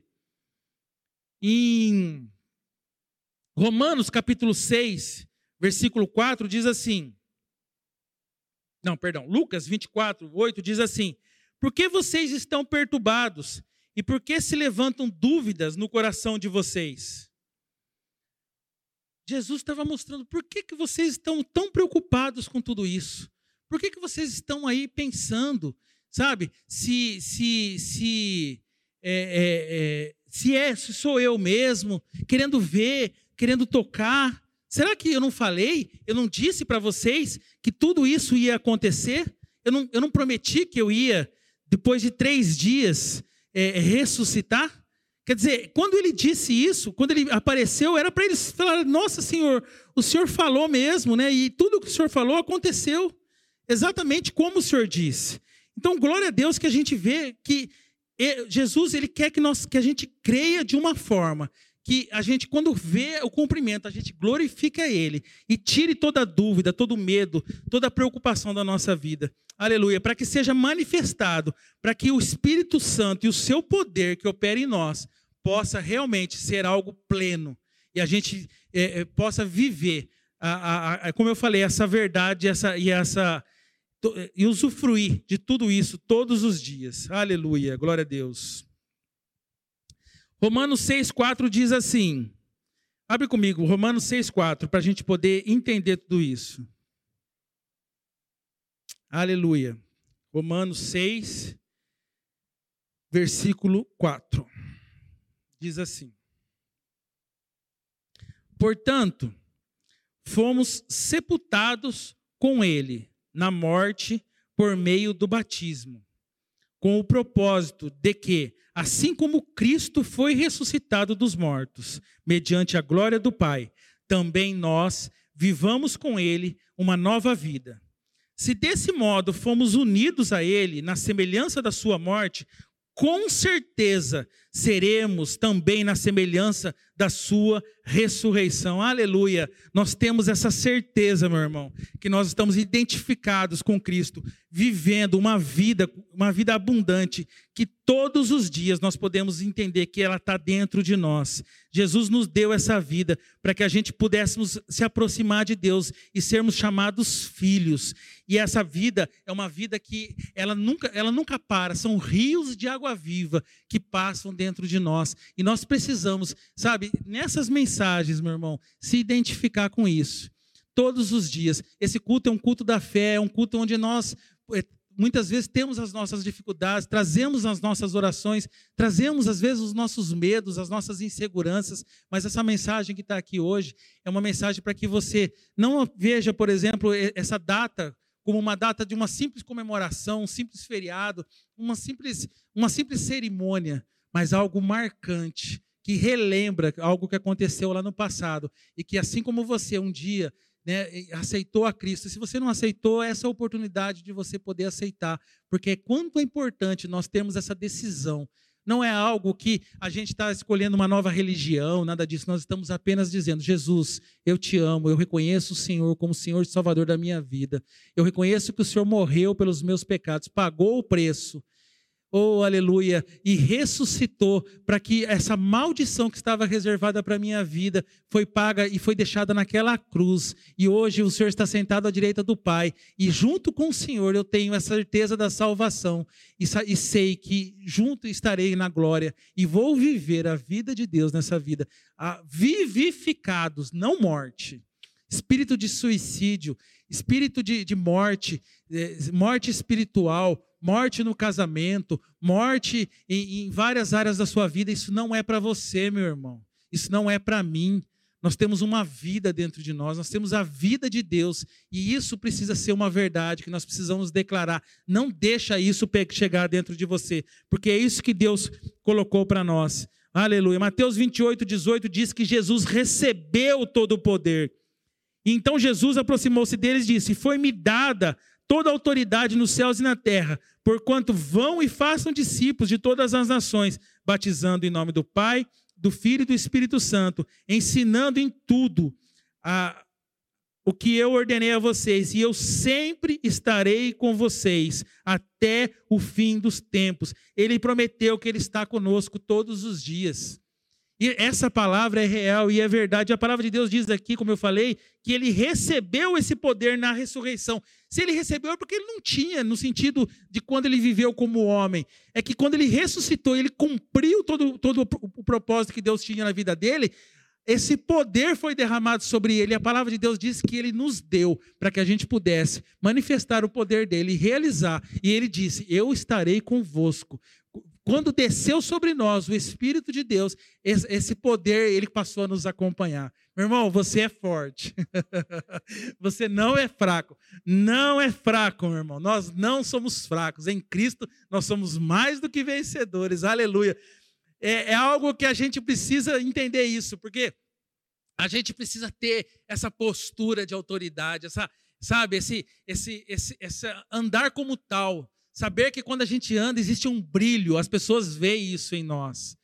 Em Romanos capítulo 6, versículo 4 diz assim: Não, perdão, Lucas 24, 8 diz assim: Por que vocês estão perturbados e por que se levantam dúvidas no coração de vocês? Jesus estava mostrando por que, que vocês estão tão preocupados com tudo isso. Por que, que vocês estão aí pensando Sabe? Se, se, se, é, é, é, se é, se sou eu mesmo, querendo ver, querendo tocar. Será que eu não falei? Eu não disse para vocês que tudo isso ia acontecer? Eu não, eu não prometi que eu ia, depois de três dias, é, ressuscitar? Quer dizer, quando ele disse isso, quando ele apareceu, era para eles falar: Nossa Senhor, o Senhor falou mesmo, né? E tudo que o Senhor falou aconteceu exatamente como o Senhor disse. Então, glória a Deus que a gente vê que Jesus ele quer que nós que a gente creia de uma forma que a gente quando vê o cumprimento, a gente glorifica ele e tire toda dúvida, todo medo, toda preocupação da nossa vida. Aleluia, para que seja manifestado, para que o Espírito Santo e o seu poder que opera em nós possa realmente ser algo pleno e a gente é, é, possa viver, a, a, a, como eu falei, essa verdade essa, e essa e usufruir de tudo isso todos os dias. Aleluia, glória a Deus. Romanos 6,4 diz assim. Abre comigo, Romanos 6,4, para a gente poder entender tudo isso. Aleluia. Romanos 6, versículo 4. Diz assim: Portanto, fomos sepultados com ele na morte por meio do batismo, com o propósito de que, assim como Cristo foi ressuscitado dos mortos, mediante a glória do Pai, também nós vivamos com ele uma nova vida. Se desse modo fomos unidos a ele na semelhança da sua morte, com certeza seremos também na semelhança da sua ressurreição. Aleluia! Nós temos essa certeza, meu irmão, que nós estamos identificados com Cristo, vivendo uma vida, uma vida abundante, que todos os dias nós podemos entender que ela está dentro de nós. Jesus nos deu essa vida para que a gente pudéssemos se aproximar de Deus e sermos chamados filhos. E essa vida é uma vida que ela nunca, ela nunca para, são rios de água viva que passam dentro de nós. E nós precisamos, sabe, nessas mensagens, meu irmão, se identificar com isso. Todos os dias. Esse culto é um culto da fé, é um culto onde nós eh, muitas vezes temos as nossas dificuldades, trazemos as nossas orações, trazemos às vezes os nossos medos, as nossas inseguranças, mas essa mensagem que está aqui hoje é uma mensagem para que você não veja, por exemplo, essa data como uma data de uma simples comemoração, um simples feriado, uma simples, uma simples cerimônia, mas algo marcante, que relembra algo que aconteceu lá no passado e que assim como você um dia né, aceitou a Cristo. Se você não aceitou, essa é a oportunidade de você poder aceitar, porque quanto é importante nós termos essa decisão. Não é algo que a gente está escolhendo uma nova religião, nada disso. Nós estamos apenas dizendo: Jesus, eu te amo, eu reconheço o Senhor como Senhor e Salvador da minha vida. Eu reconheço que o Senhor morreu pelos meus pecados, pagou o preço oh aleluia, e ressuscitou para que essa maldição que estava reservada para a minha vida foi paga e foi deixada naquela cruz. E hoje o Senhor está sentado à direita do Pai, e junto com o Senhor eu tenho a certeza da salvação, e, e sei que junto estarei na glória, e vou viver a vida de Deus nessa vida, vivificados, não morte. Espírito de suicídio, espírito de, de morte, eh, morte espiritual, morte no casamento, morte em, em várias áreas da sua vida, isso não é para você, meu irmão. Isso não é para mim. Nós temos uma vida dentro de nós, nós temos a vida de Deus, e isso precisa ser uma verdade que nós precisamos declarar. Não deixa isso chegar dentro de você, porque é isso que Deus colocou para nós. Aleluia. Mateus 28, 18 diz que Jesus recebeu todo o poder. Então Jesus aproximou-se deles e disse: Foi-me dada toda autoridade nos céus e na terra, porquanto vão e façam discípulos de todas as nações, batizando em nome do Pai, do Filho e do Espírito Santo, ensinando em tudo a, o que eu ordenei a vocês, e eu sempre estarei com vocês até o fim dos tempos. Ele prometeu que ele está conosco todos os dias. E essa palavra é real e é verdade. A palavra de Deus diz aqui, como eu falei, que ele recebeu esse poder na ressurreição. Se ele recebeu é porque ele não tinha, no sentido de quando ele viveu como homem. É que quando ele ressuscitou, ele cumpriu todo, todo o propósito que Deus tinha na vida dele. Esse poder foi derramado sobre ele. A palavra de Deus diz que ele nos deu para que a gente pudesse manifestar o poder dele realizar. E ele disse: Eu estarei convosco quando desceu sobre nós o Espírito de Deus, esse poder, ele passou a nos acompanhar. Meu irmão, você é forte. você não é fraco. Não é fraco, meu irmão. Nós não somos fracos. Em Cristo, nós somos mais do que vencedores. Aleluia. É, é algo que a gente precisa entender isso, porque a gente precisa ter essa postura de autoridade, essa, sabe, esse, esse, esse, esse andar como tal Saber que quando a gente anda existe um brilho, as pessoas veem isso em nós.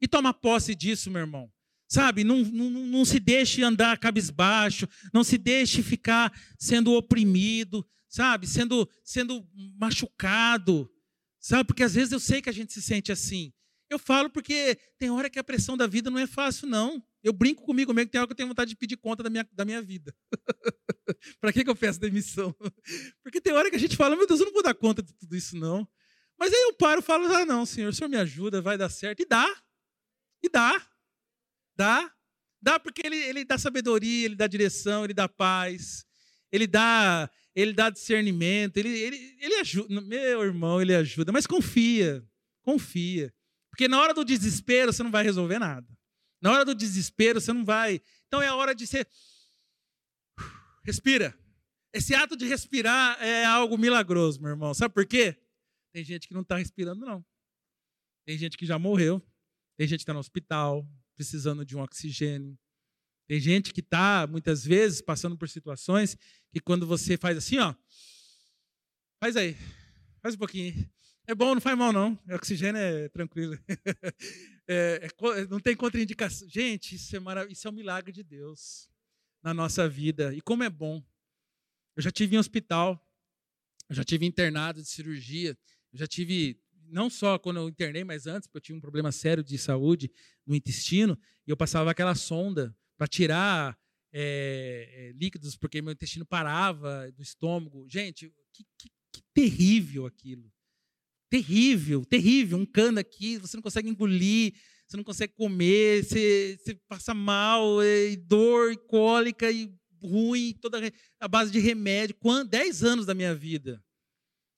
E toma posse disso, meu irmão. Sabe, não, não, não se deixe andar cabisbaixo, não se deixe ficar sendo oprimido, sabe, sendo, sendo machucado. Sabe, porque às vezes eu sei que a gente se sente assim. Eu falo porque tem hora que a pressão da vida não é fácil, não. Eu brinco comigo mesmo que tem hora que eu tenho vontade de pedir conta da minha, da minha vida. para que, que eu peço demissão? Porque tem hora que a gente fala, meu Deus, eu não vou dar conta de tudo isso, não. Mas aí eu paro e falo, ah, não, Senhor, o Senhor me ajuda, vai dar certo. E dá. E dá. Dá. Dá porque ele, ele dá sabedoria, ele dá direção, ele dá paz, ele dá, ele dá discernimento, ele, ele, ele ajuda. Meu irmão, ele ajuda, mas confia, confia. Porque na hora do desespero você não vai resolver nada. Na hora do desespero, você não vai. Então é a hora de ser. Respira. Esse ato de respirar é algo milagroso, meu irmão. Sabe por quê? Tem gente que não está respirando, não. Tem gente que já morreu. Tem gente que está no hospital, precisando de um oxigênio. Tem gente que está, muitas vezes, passando por situações que quando você faz assim, ó. Faz aí. Faz um pouquinho. É bom, não faz mal, não. O oxigênio é tranquilo. É, é, não tem contraindicação. Gente, isso é, marav isso é um milagre de Deus na nossa vida. E como é bom. Eu já tive em hospital, eu já tive internado de cirurgia, eu já tive, não só quando eu internei, mas antes, porque eu tinha um problema sério de saúde no intestino, e eu passava aquela sonda para tirar é, líquidos, porque meu intestino parava do estômago. Gente, que, que, que terrível aquilo. Terrível, terrível. Um cano aqui, você não consegue engolir, você não consegue comer, você, você passa mal, e dor, e cólica, e ruim, toda a base de remédio. Quando, dez anos da minha vida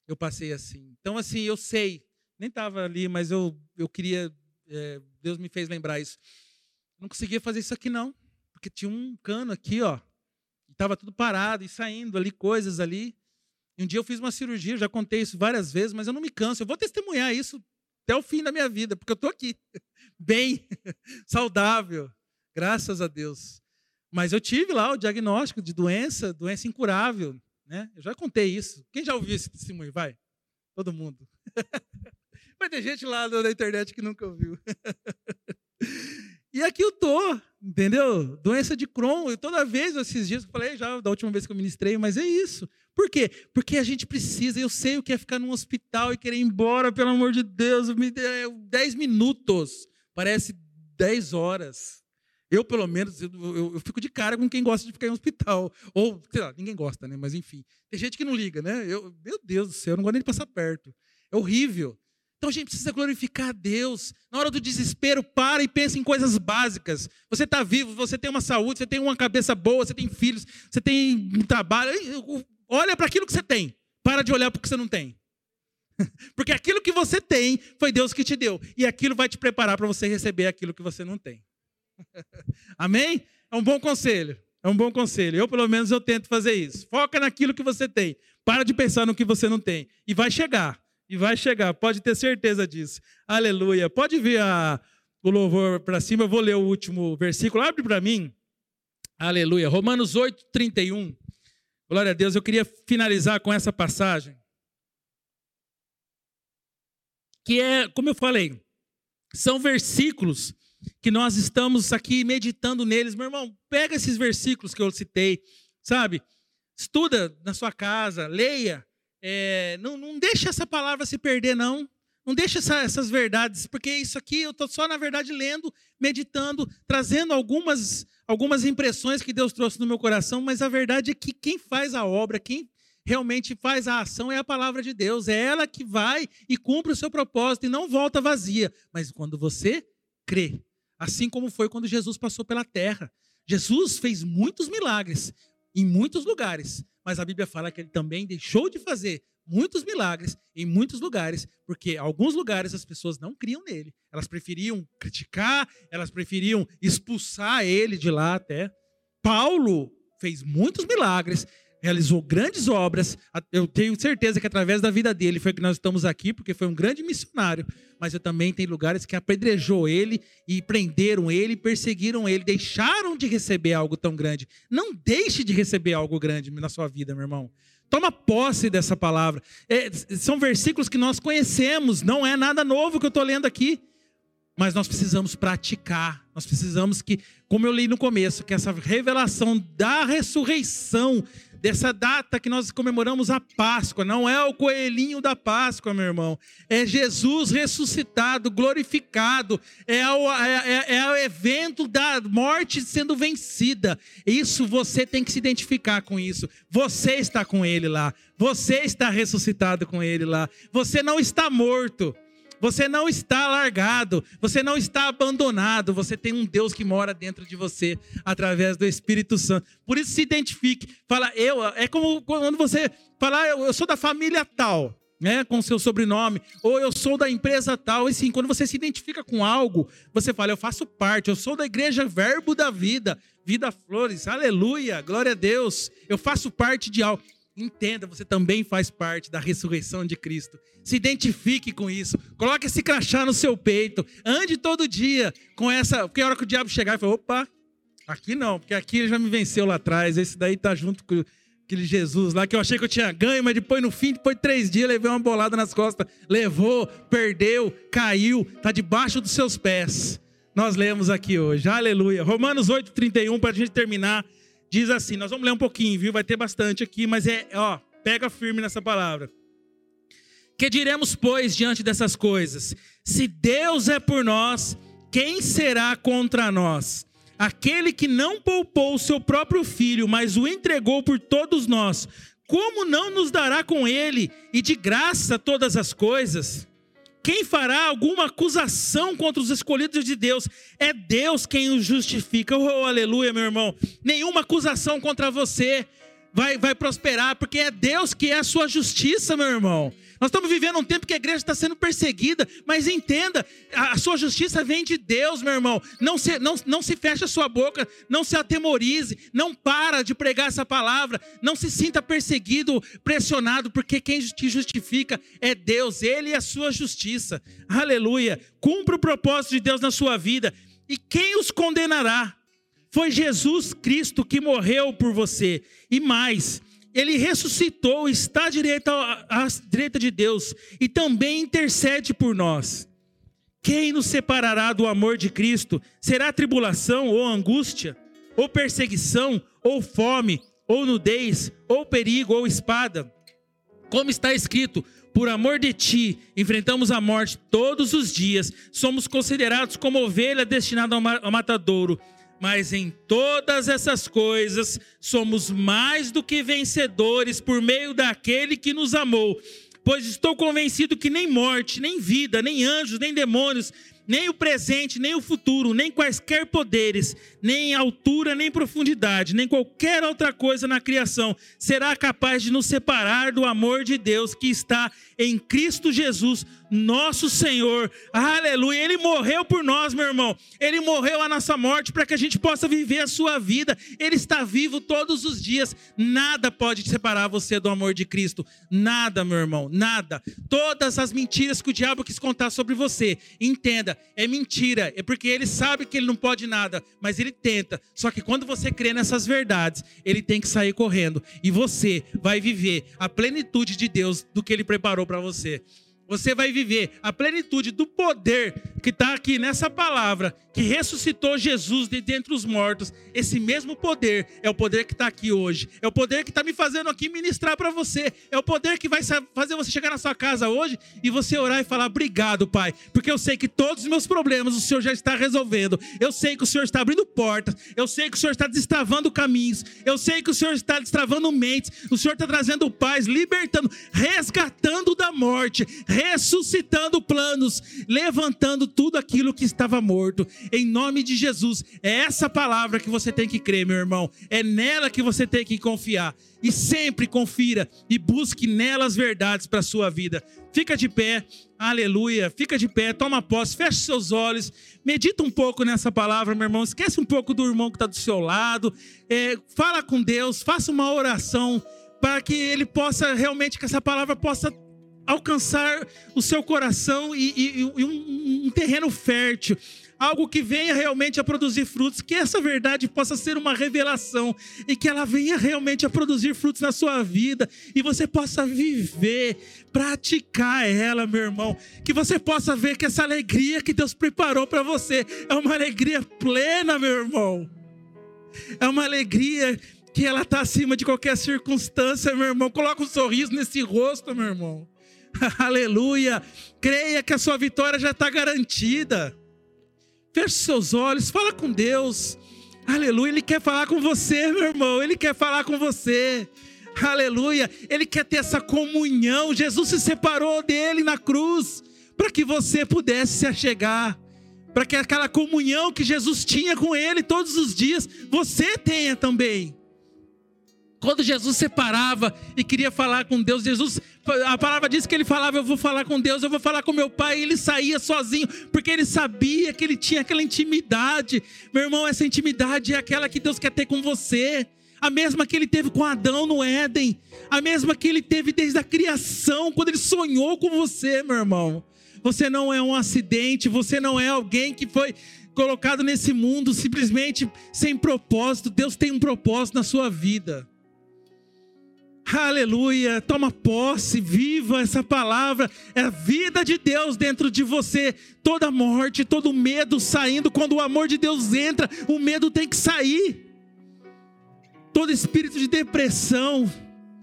eu passei assim. Então, assim, eu sei, nem estava ali, mas eu, eu queria, é, Deus me fez lembrar isso. Não conseguia fazer isso aqui, não, porque tinha um cano aqui, ó, estava tudo parado e saindo ali coisas ali. E um dia eu fiz uma cirurgia, já contei isso várias vezes, mas eu não me canso. Eu vou testemunhar isso até o fim da minha vida, porque eu estou aqui, bem, saudável, graças a Deus. Mas eu tive lá o diagnóstico de doença, doença incurável. Né? Eu já contei isso. Quem já ouviu esse testemunho? Vai. Todo mundo. Vai ter gente lá na internet que nunca ouviu. e aqui eu tô, entendeu? Doença de Crohn. E toda vez, esses dias, eu falei já da última vez que eu ministrei, mas é isso. Por quê? Porque a gente precisa, eu sei o que é ficar num hospital e querer ir embora, pelo amor de Deus, me dê 10 minutos. Parece 10 horas. Eu, pelo menos, eu, eu, eu, fico de cara com quem gosta de ficar em hospital. Ou, sei lá, ninguém gosta, né? Mas enfim. Tem gente que não liga, né? Eu, meu Deus do céu, eu não gosto nem de passar perto. É horrível. Então a gente precisa glorificar a Deus. Na hora do desespero, para e pensa em coisas básicas. Você está vivo, você tem uma saúde, você tem uma cabeça boa, você tem filhos, você tem um trabalho. Olha para aquilo que você tem. Para de olhar para o que você não tem. Porque aquilo que você tem foi Deus que te deu. E aquilo vai te preparar para você receber aquilo que você não tem. Amém? É um bom conselho. É um bom conselho. Eu, pelo menos, eu tento fazer isso. Foca naquilo que você tem. Para de pensar no que você não tem. E vai chegar. E vai chegar. Pode ter certeza disso. Aleluia. Pode vir a, o louvor para cima. Eu vou ler o último versículo. Abre para mim. Aleluia. Romanos 8, 31. Glória a Deus. Eu queria finalizar com essa passagem. Que é, como eu falei, são versículos que nós estamos aqui meditando neles. Meu irmão, pega esses versículos que eu citei, sabe? Estuda na sua casa, leia. É, não, não deixa essa palavra se perder, não. Não deixa essa, essas verdades, porque isso aqui eu estou só, na verdade, lendo, meditando, trazendo algumas, algumas impressões que Deus trouxe no meu coração, mas a verdade é que quem faz a obra, quem realmente faz a ação é a palavra de Deus. É ela que vai e cumpre o seu propósito e não volta vazia. Mas quando você crê, Assim como foi quando Jesus passou pela terra. Jesus fez muitos milagres em muitos lugares, mas a Bíblia fala que ele também deixou de fazer muitos milagres em muitos lugares, porque em alguns lugares as pessoas não criam nele. Elas preferiam criticar, elas preferiam expulsar ele de lá até. Paulo fez muitos milagres realizou grandes obras. Eu tenho certeza que através da vida dele foi que nós estamos aqui, porque foi um grande missionário. Mas eu também tenho lugares que apedrejou ele e prenderam ele, perseguiram ele, deixaram de receber algo tão grande. Não deixe de receber algo grande na sua vida, meu irmão. Toma posse dessa palavra. É, são versículos que nós conhecemos, não é nada novo que eu estou lendo aqui. Mas nós precisamos praticar. Nós precisamos que, como eu li no começo, que essa revelação da ressurreição dessa data que nós comemoramos a Páscoa. Não é o coelhinho da Páscoa, meu irmão. É Jesus ressuscitado, glorificado. É o, é, é, é o evento da morte sendo vencida. Isso você tem que se identificar com isso. Você está com ele lá. Você está ressuscitado com ele lá. Você não está morto. Você não está largado, você não está abandonado, você tem um Deus que mora dentro de você através do Espírito Santo. Por isso se identifique. Fala, eu, é como quando você fala, eu, eu sou da família tal, né, com seu sobrenome, ou eu sou da empresa tal. E sim, quando você se identifica com algo, você fala, eu faço parte, eu sou da igreja Verbo da Vida, Vida Flores, aleluia, glória a Deus. Eu faço parte de algo. Entenda, você também faz parte da ressurreição de Cristo. Se identifique com isso. Coloque esse crachá no seu peito. Ande todo dia com essa. Porque a hora que o diabo chegar e falar: opa, aqui não, porque aqui ele já me venceu lá atrás. Esse daí tá junto com, Aquele Jesus lá que eu achei que eu tinha ganho, mas depois no fim, depois de três dias, levei uma bolada nas costas. Levou, perdeu, caiu, está debaixo dos seus pés. Nós lemos aqui hoje. Aleluia. Romanos 8, 31, para a gente terminar, diz assim: nós vamos ler um pouquinho, viu? Vai ter bastante aqui, mas é, ó, pega firme nessa palavra. Que diremos, pois, diante dessas coisas? Se Deus é por nós, quem será contra nós? Aquele que não poupou o seu próprio filho, mas o entregou por todos nós, como não nos dará com ele e de graça todas as coisas? Quem fará alguma acusação contra os escolhidos de Deus? É Deus quem os justifica. Oh, aleluia, meu irmão. Nenhuma acusação contra você vai, vai prosperar, porque é Deus que é a sua justiça, meu irmão. Nós estamos vivendo um tempo que a igreja está sendo perseguida, mas entenda, a sua justiça vem de Deus, meu irmão. Não se, não, não se feche a sua boca, não se atemorize, não para de pregar essa palavra, não se sinta perseguido, pressionado, porque quem te justifica é Deus, Ele é a sua justiça. Aleluia. Cumpra o propósito de Deus na sua vida. E quem os condenará? Foi Jesus Cristo que morreu por você. E mais, ele ressuscitou, está à direita, à direita de Deus e também intercede por nós. Quem nos separará do amor de Cristo? Será tribulação ou angústia, ou perseguição, ou fome, ou nudez, ou perigo, ou espada? Como está escrito, por amor de ti, enfrentamos a morte todos os dias, somos considerados como ovelha destinada ao matadouro mas em todas essas coisas somos mais do que vencedores por meio daquele que nos amou. Pois estou convencido que nem morte, nem vida, nem anjos, nem demônios, nem o presente, nem o futuro, nem quaisquer poderes, nem altura, nem profundidade, nem qualquer outra coisa na criação será capaz de nos separar do amor de Deus que está em Cristo Jesus, nosso Senhor. Aleluia. Ele morreu por nós, meu irmão. Ele morreu a nossa morte para que a gente possa viver a sua vida. Ele está vivo todos os dias. Nada pode separar você do amor de Cristo. Nada, meu irmão. Nada. Todas as mentiras que o diabo quis contar sobre você, entenda, é mentira. É porque ele sabe que ele não pode nada, mas ele tenta. Só que quando você crê nessas verdades, ele tem que sair correndo. E você vai viver a plenitude de Deus do que ele preparou para você. Você vai viver a plenitude do poder que está aqui nessa palavra, que ressuscitou Jesus de dentre os mortos. Esse mesmo poder é o poder que está aqui hoje. É o poder que está me fazendo aqui ministrar para você. É o poder que vai fazer você chegar na sua casa hoje e você orar e falar: Obrigado, Pai, porque eu sei que todos os meus problemas o Senhor já está resolvendo. Eu sei que o Senhor está abrindo portas. Eu sei que o Senhor está destravando caminhos. Eu sei que o Senhor está destravando mentes. O Senhor está trazendo paz, libertando, resgatando da morte ressuscitando planos, levantando tudo aquilo que estava morto. Em nome de Jesus, é essa palavra que você tem que crer, meu irmão. É nela que você tem que confiar. E sempre confira e busque nelas verdades para a sua vida. Fica de pé, aleluia. Fica de pé, toma posse, feche seus olhos, medita um pouco nessa palavra, meu irmão. Esquece um pouco do irmão que está do seu lado. É, fala com Deus, faça uma oração para que ele possa realmente, que essa palavra possa alcançar o seu coração e, e, e um, um terreno fértil algo que venha realmente a produzir frutos, que essa verdade possa ser uma revelação e que ela venha realmente a produzir frutos na sua vida e você possa viver, praticar ela, meu irmão, que você possa ver que essa alegria que Deus preparou para você é uma alegria plena, meu irmão. É uma alegria que ela está acima de qualquer circunstância, meu irmão. Coloca um sorriso nesse rosto, meu irmão. Aleluia. Creia que a sua vitória já está garantida. Feche seus olhos, fala com Deus. Aleluia. Ele quer falar com você, meu irmão. Ele quer falar com você. Aleluia. Ele quer ter essa comunhão. Jesus se separou dele na cruz para que você pudesse se achegar. Para que aquela comunhão que Jesus tinha com ele todos os dias, você tenha também. Quando Jesus separava e queria falar com Deus, Jesus, a palavra diz que ele falava: Eu vou falar com Deus, eu vou falar com meu pai. E ele saía sozinho, porque ele sabia que ele tinha aquela intimidade. Meu irmão, essa intimidade é aquela que Deus quer ter com você. A mesma que ele teve com Adão no Éden, a mesma que ele teve desde a criação, quando ele sonhou com você, meu irmão. Você não é um acidente, você não é alguém que foi colocado nesse mundo simplesmente sem propósito. Deus tem um propósito na sua vida. Aleluia, toma posse, viva essa palavra, é a vida de Deus dentro de você. Toda morte, todo medo saindo, quando o amor de Deus entra, o medo tem que sair. Todo espírito de depressão,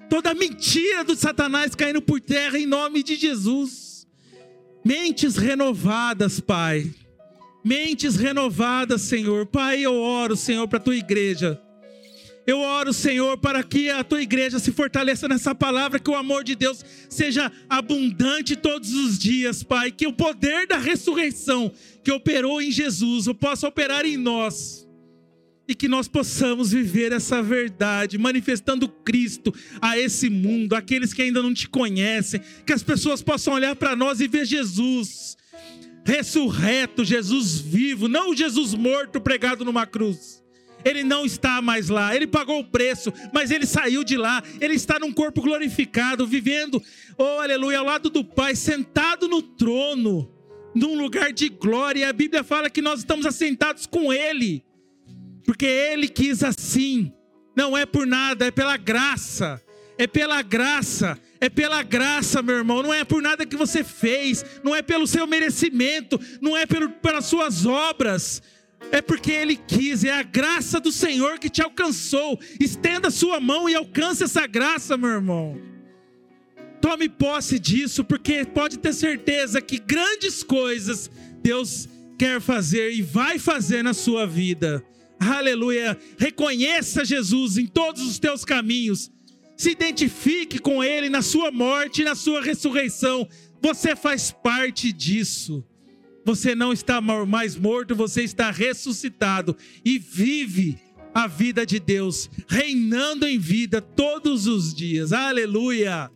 toda mentira do Satanás caindo por terra em nome de Jesus. Mentes renovadas, Pai. Mentes renovadas, Senhor. Pai, eu oro, Senhor, para a tua igreja eu oro, Senhor, para que a tua igreja se fortaleça nessa palavra, que o amor de Deus seja abundante todos os dias, Pai. Que o poder da ressurreição que operou em Jesus possa operar em nós. E que nós possamos viver essa verdade, manifestando Cristo a esse mundo, aqueles que ainda não te conhecem, que as pessoas possam olhar para nós e ver Jesus ressurreto, Jesus vivo, não o Jesus morto pregado numa cruz ele não está mais lá, ele pagou o preço, mas ele saiu de lá, ele está num corpo glorificado, vivendo, oh aleluia, ao lado do Pai, sentado no trono, num lugar de glória. A Bíblia fala que nós estamos assentados com ele, porque ele quis assim, não é por nada, é pela graça. É pela graça, é pela graça, meu irmão. Não é por nada que você fez, não é pelo seu merecimento, não é pelo, pelas suas obras, é porque Ele quis, é a graça do Senhor que te alcançou. Estenda a sua mão e alcance essa graça, meu irmão. Tome posse disso, porque pode ter certeza que grandes coisas Deus quer fazer e vai fazer na sua vida. Aleluia. Reconheça Jesus em todos os teus caminhos. Se identifique com Ele na sua morte e na sua ressurreição. Você faz parte disso. Você não está mais morto, você está ressuscitado e vive a vida de Deus, reinando em vida todos os dias. Aleluia!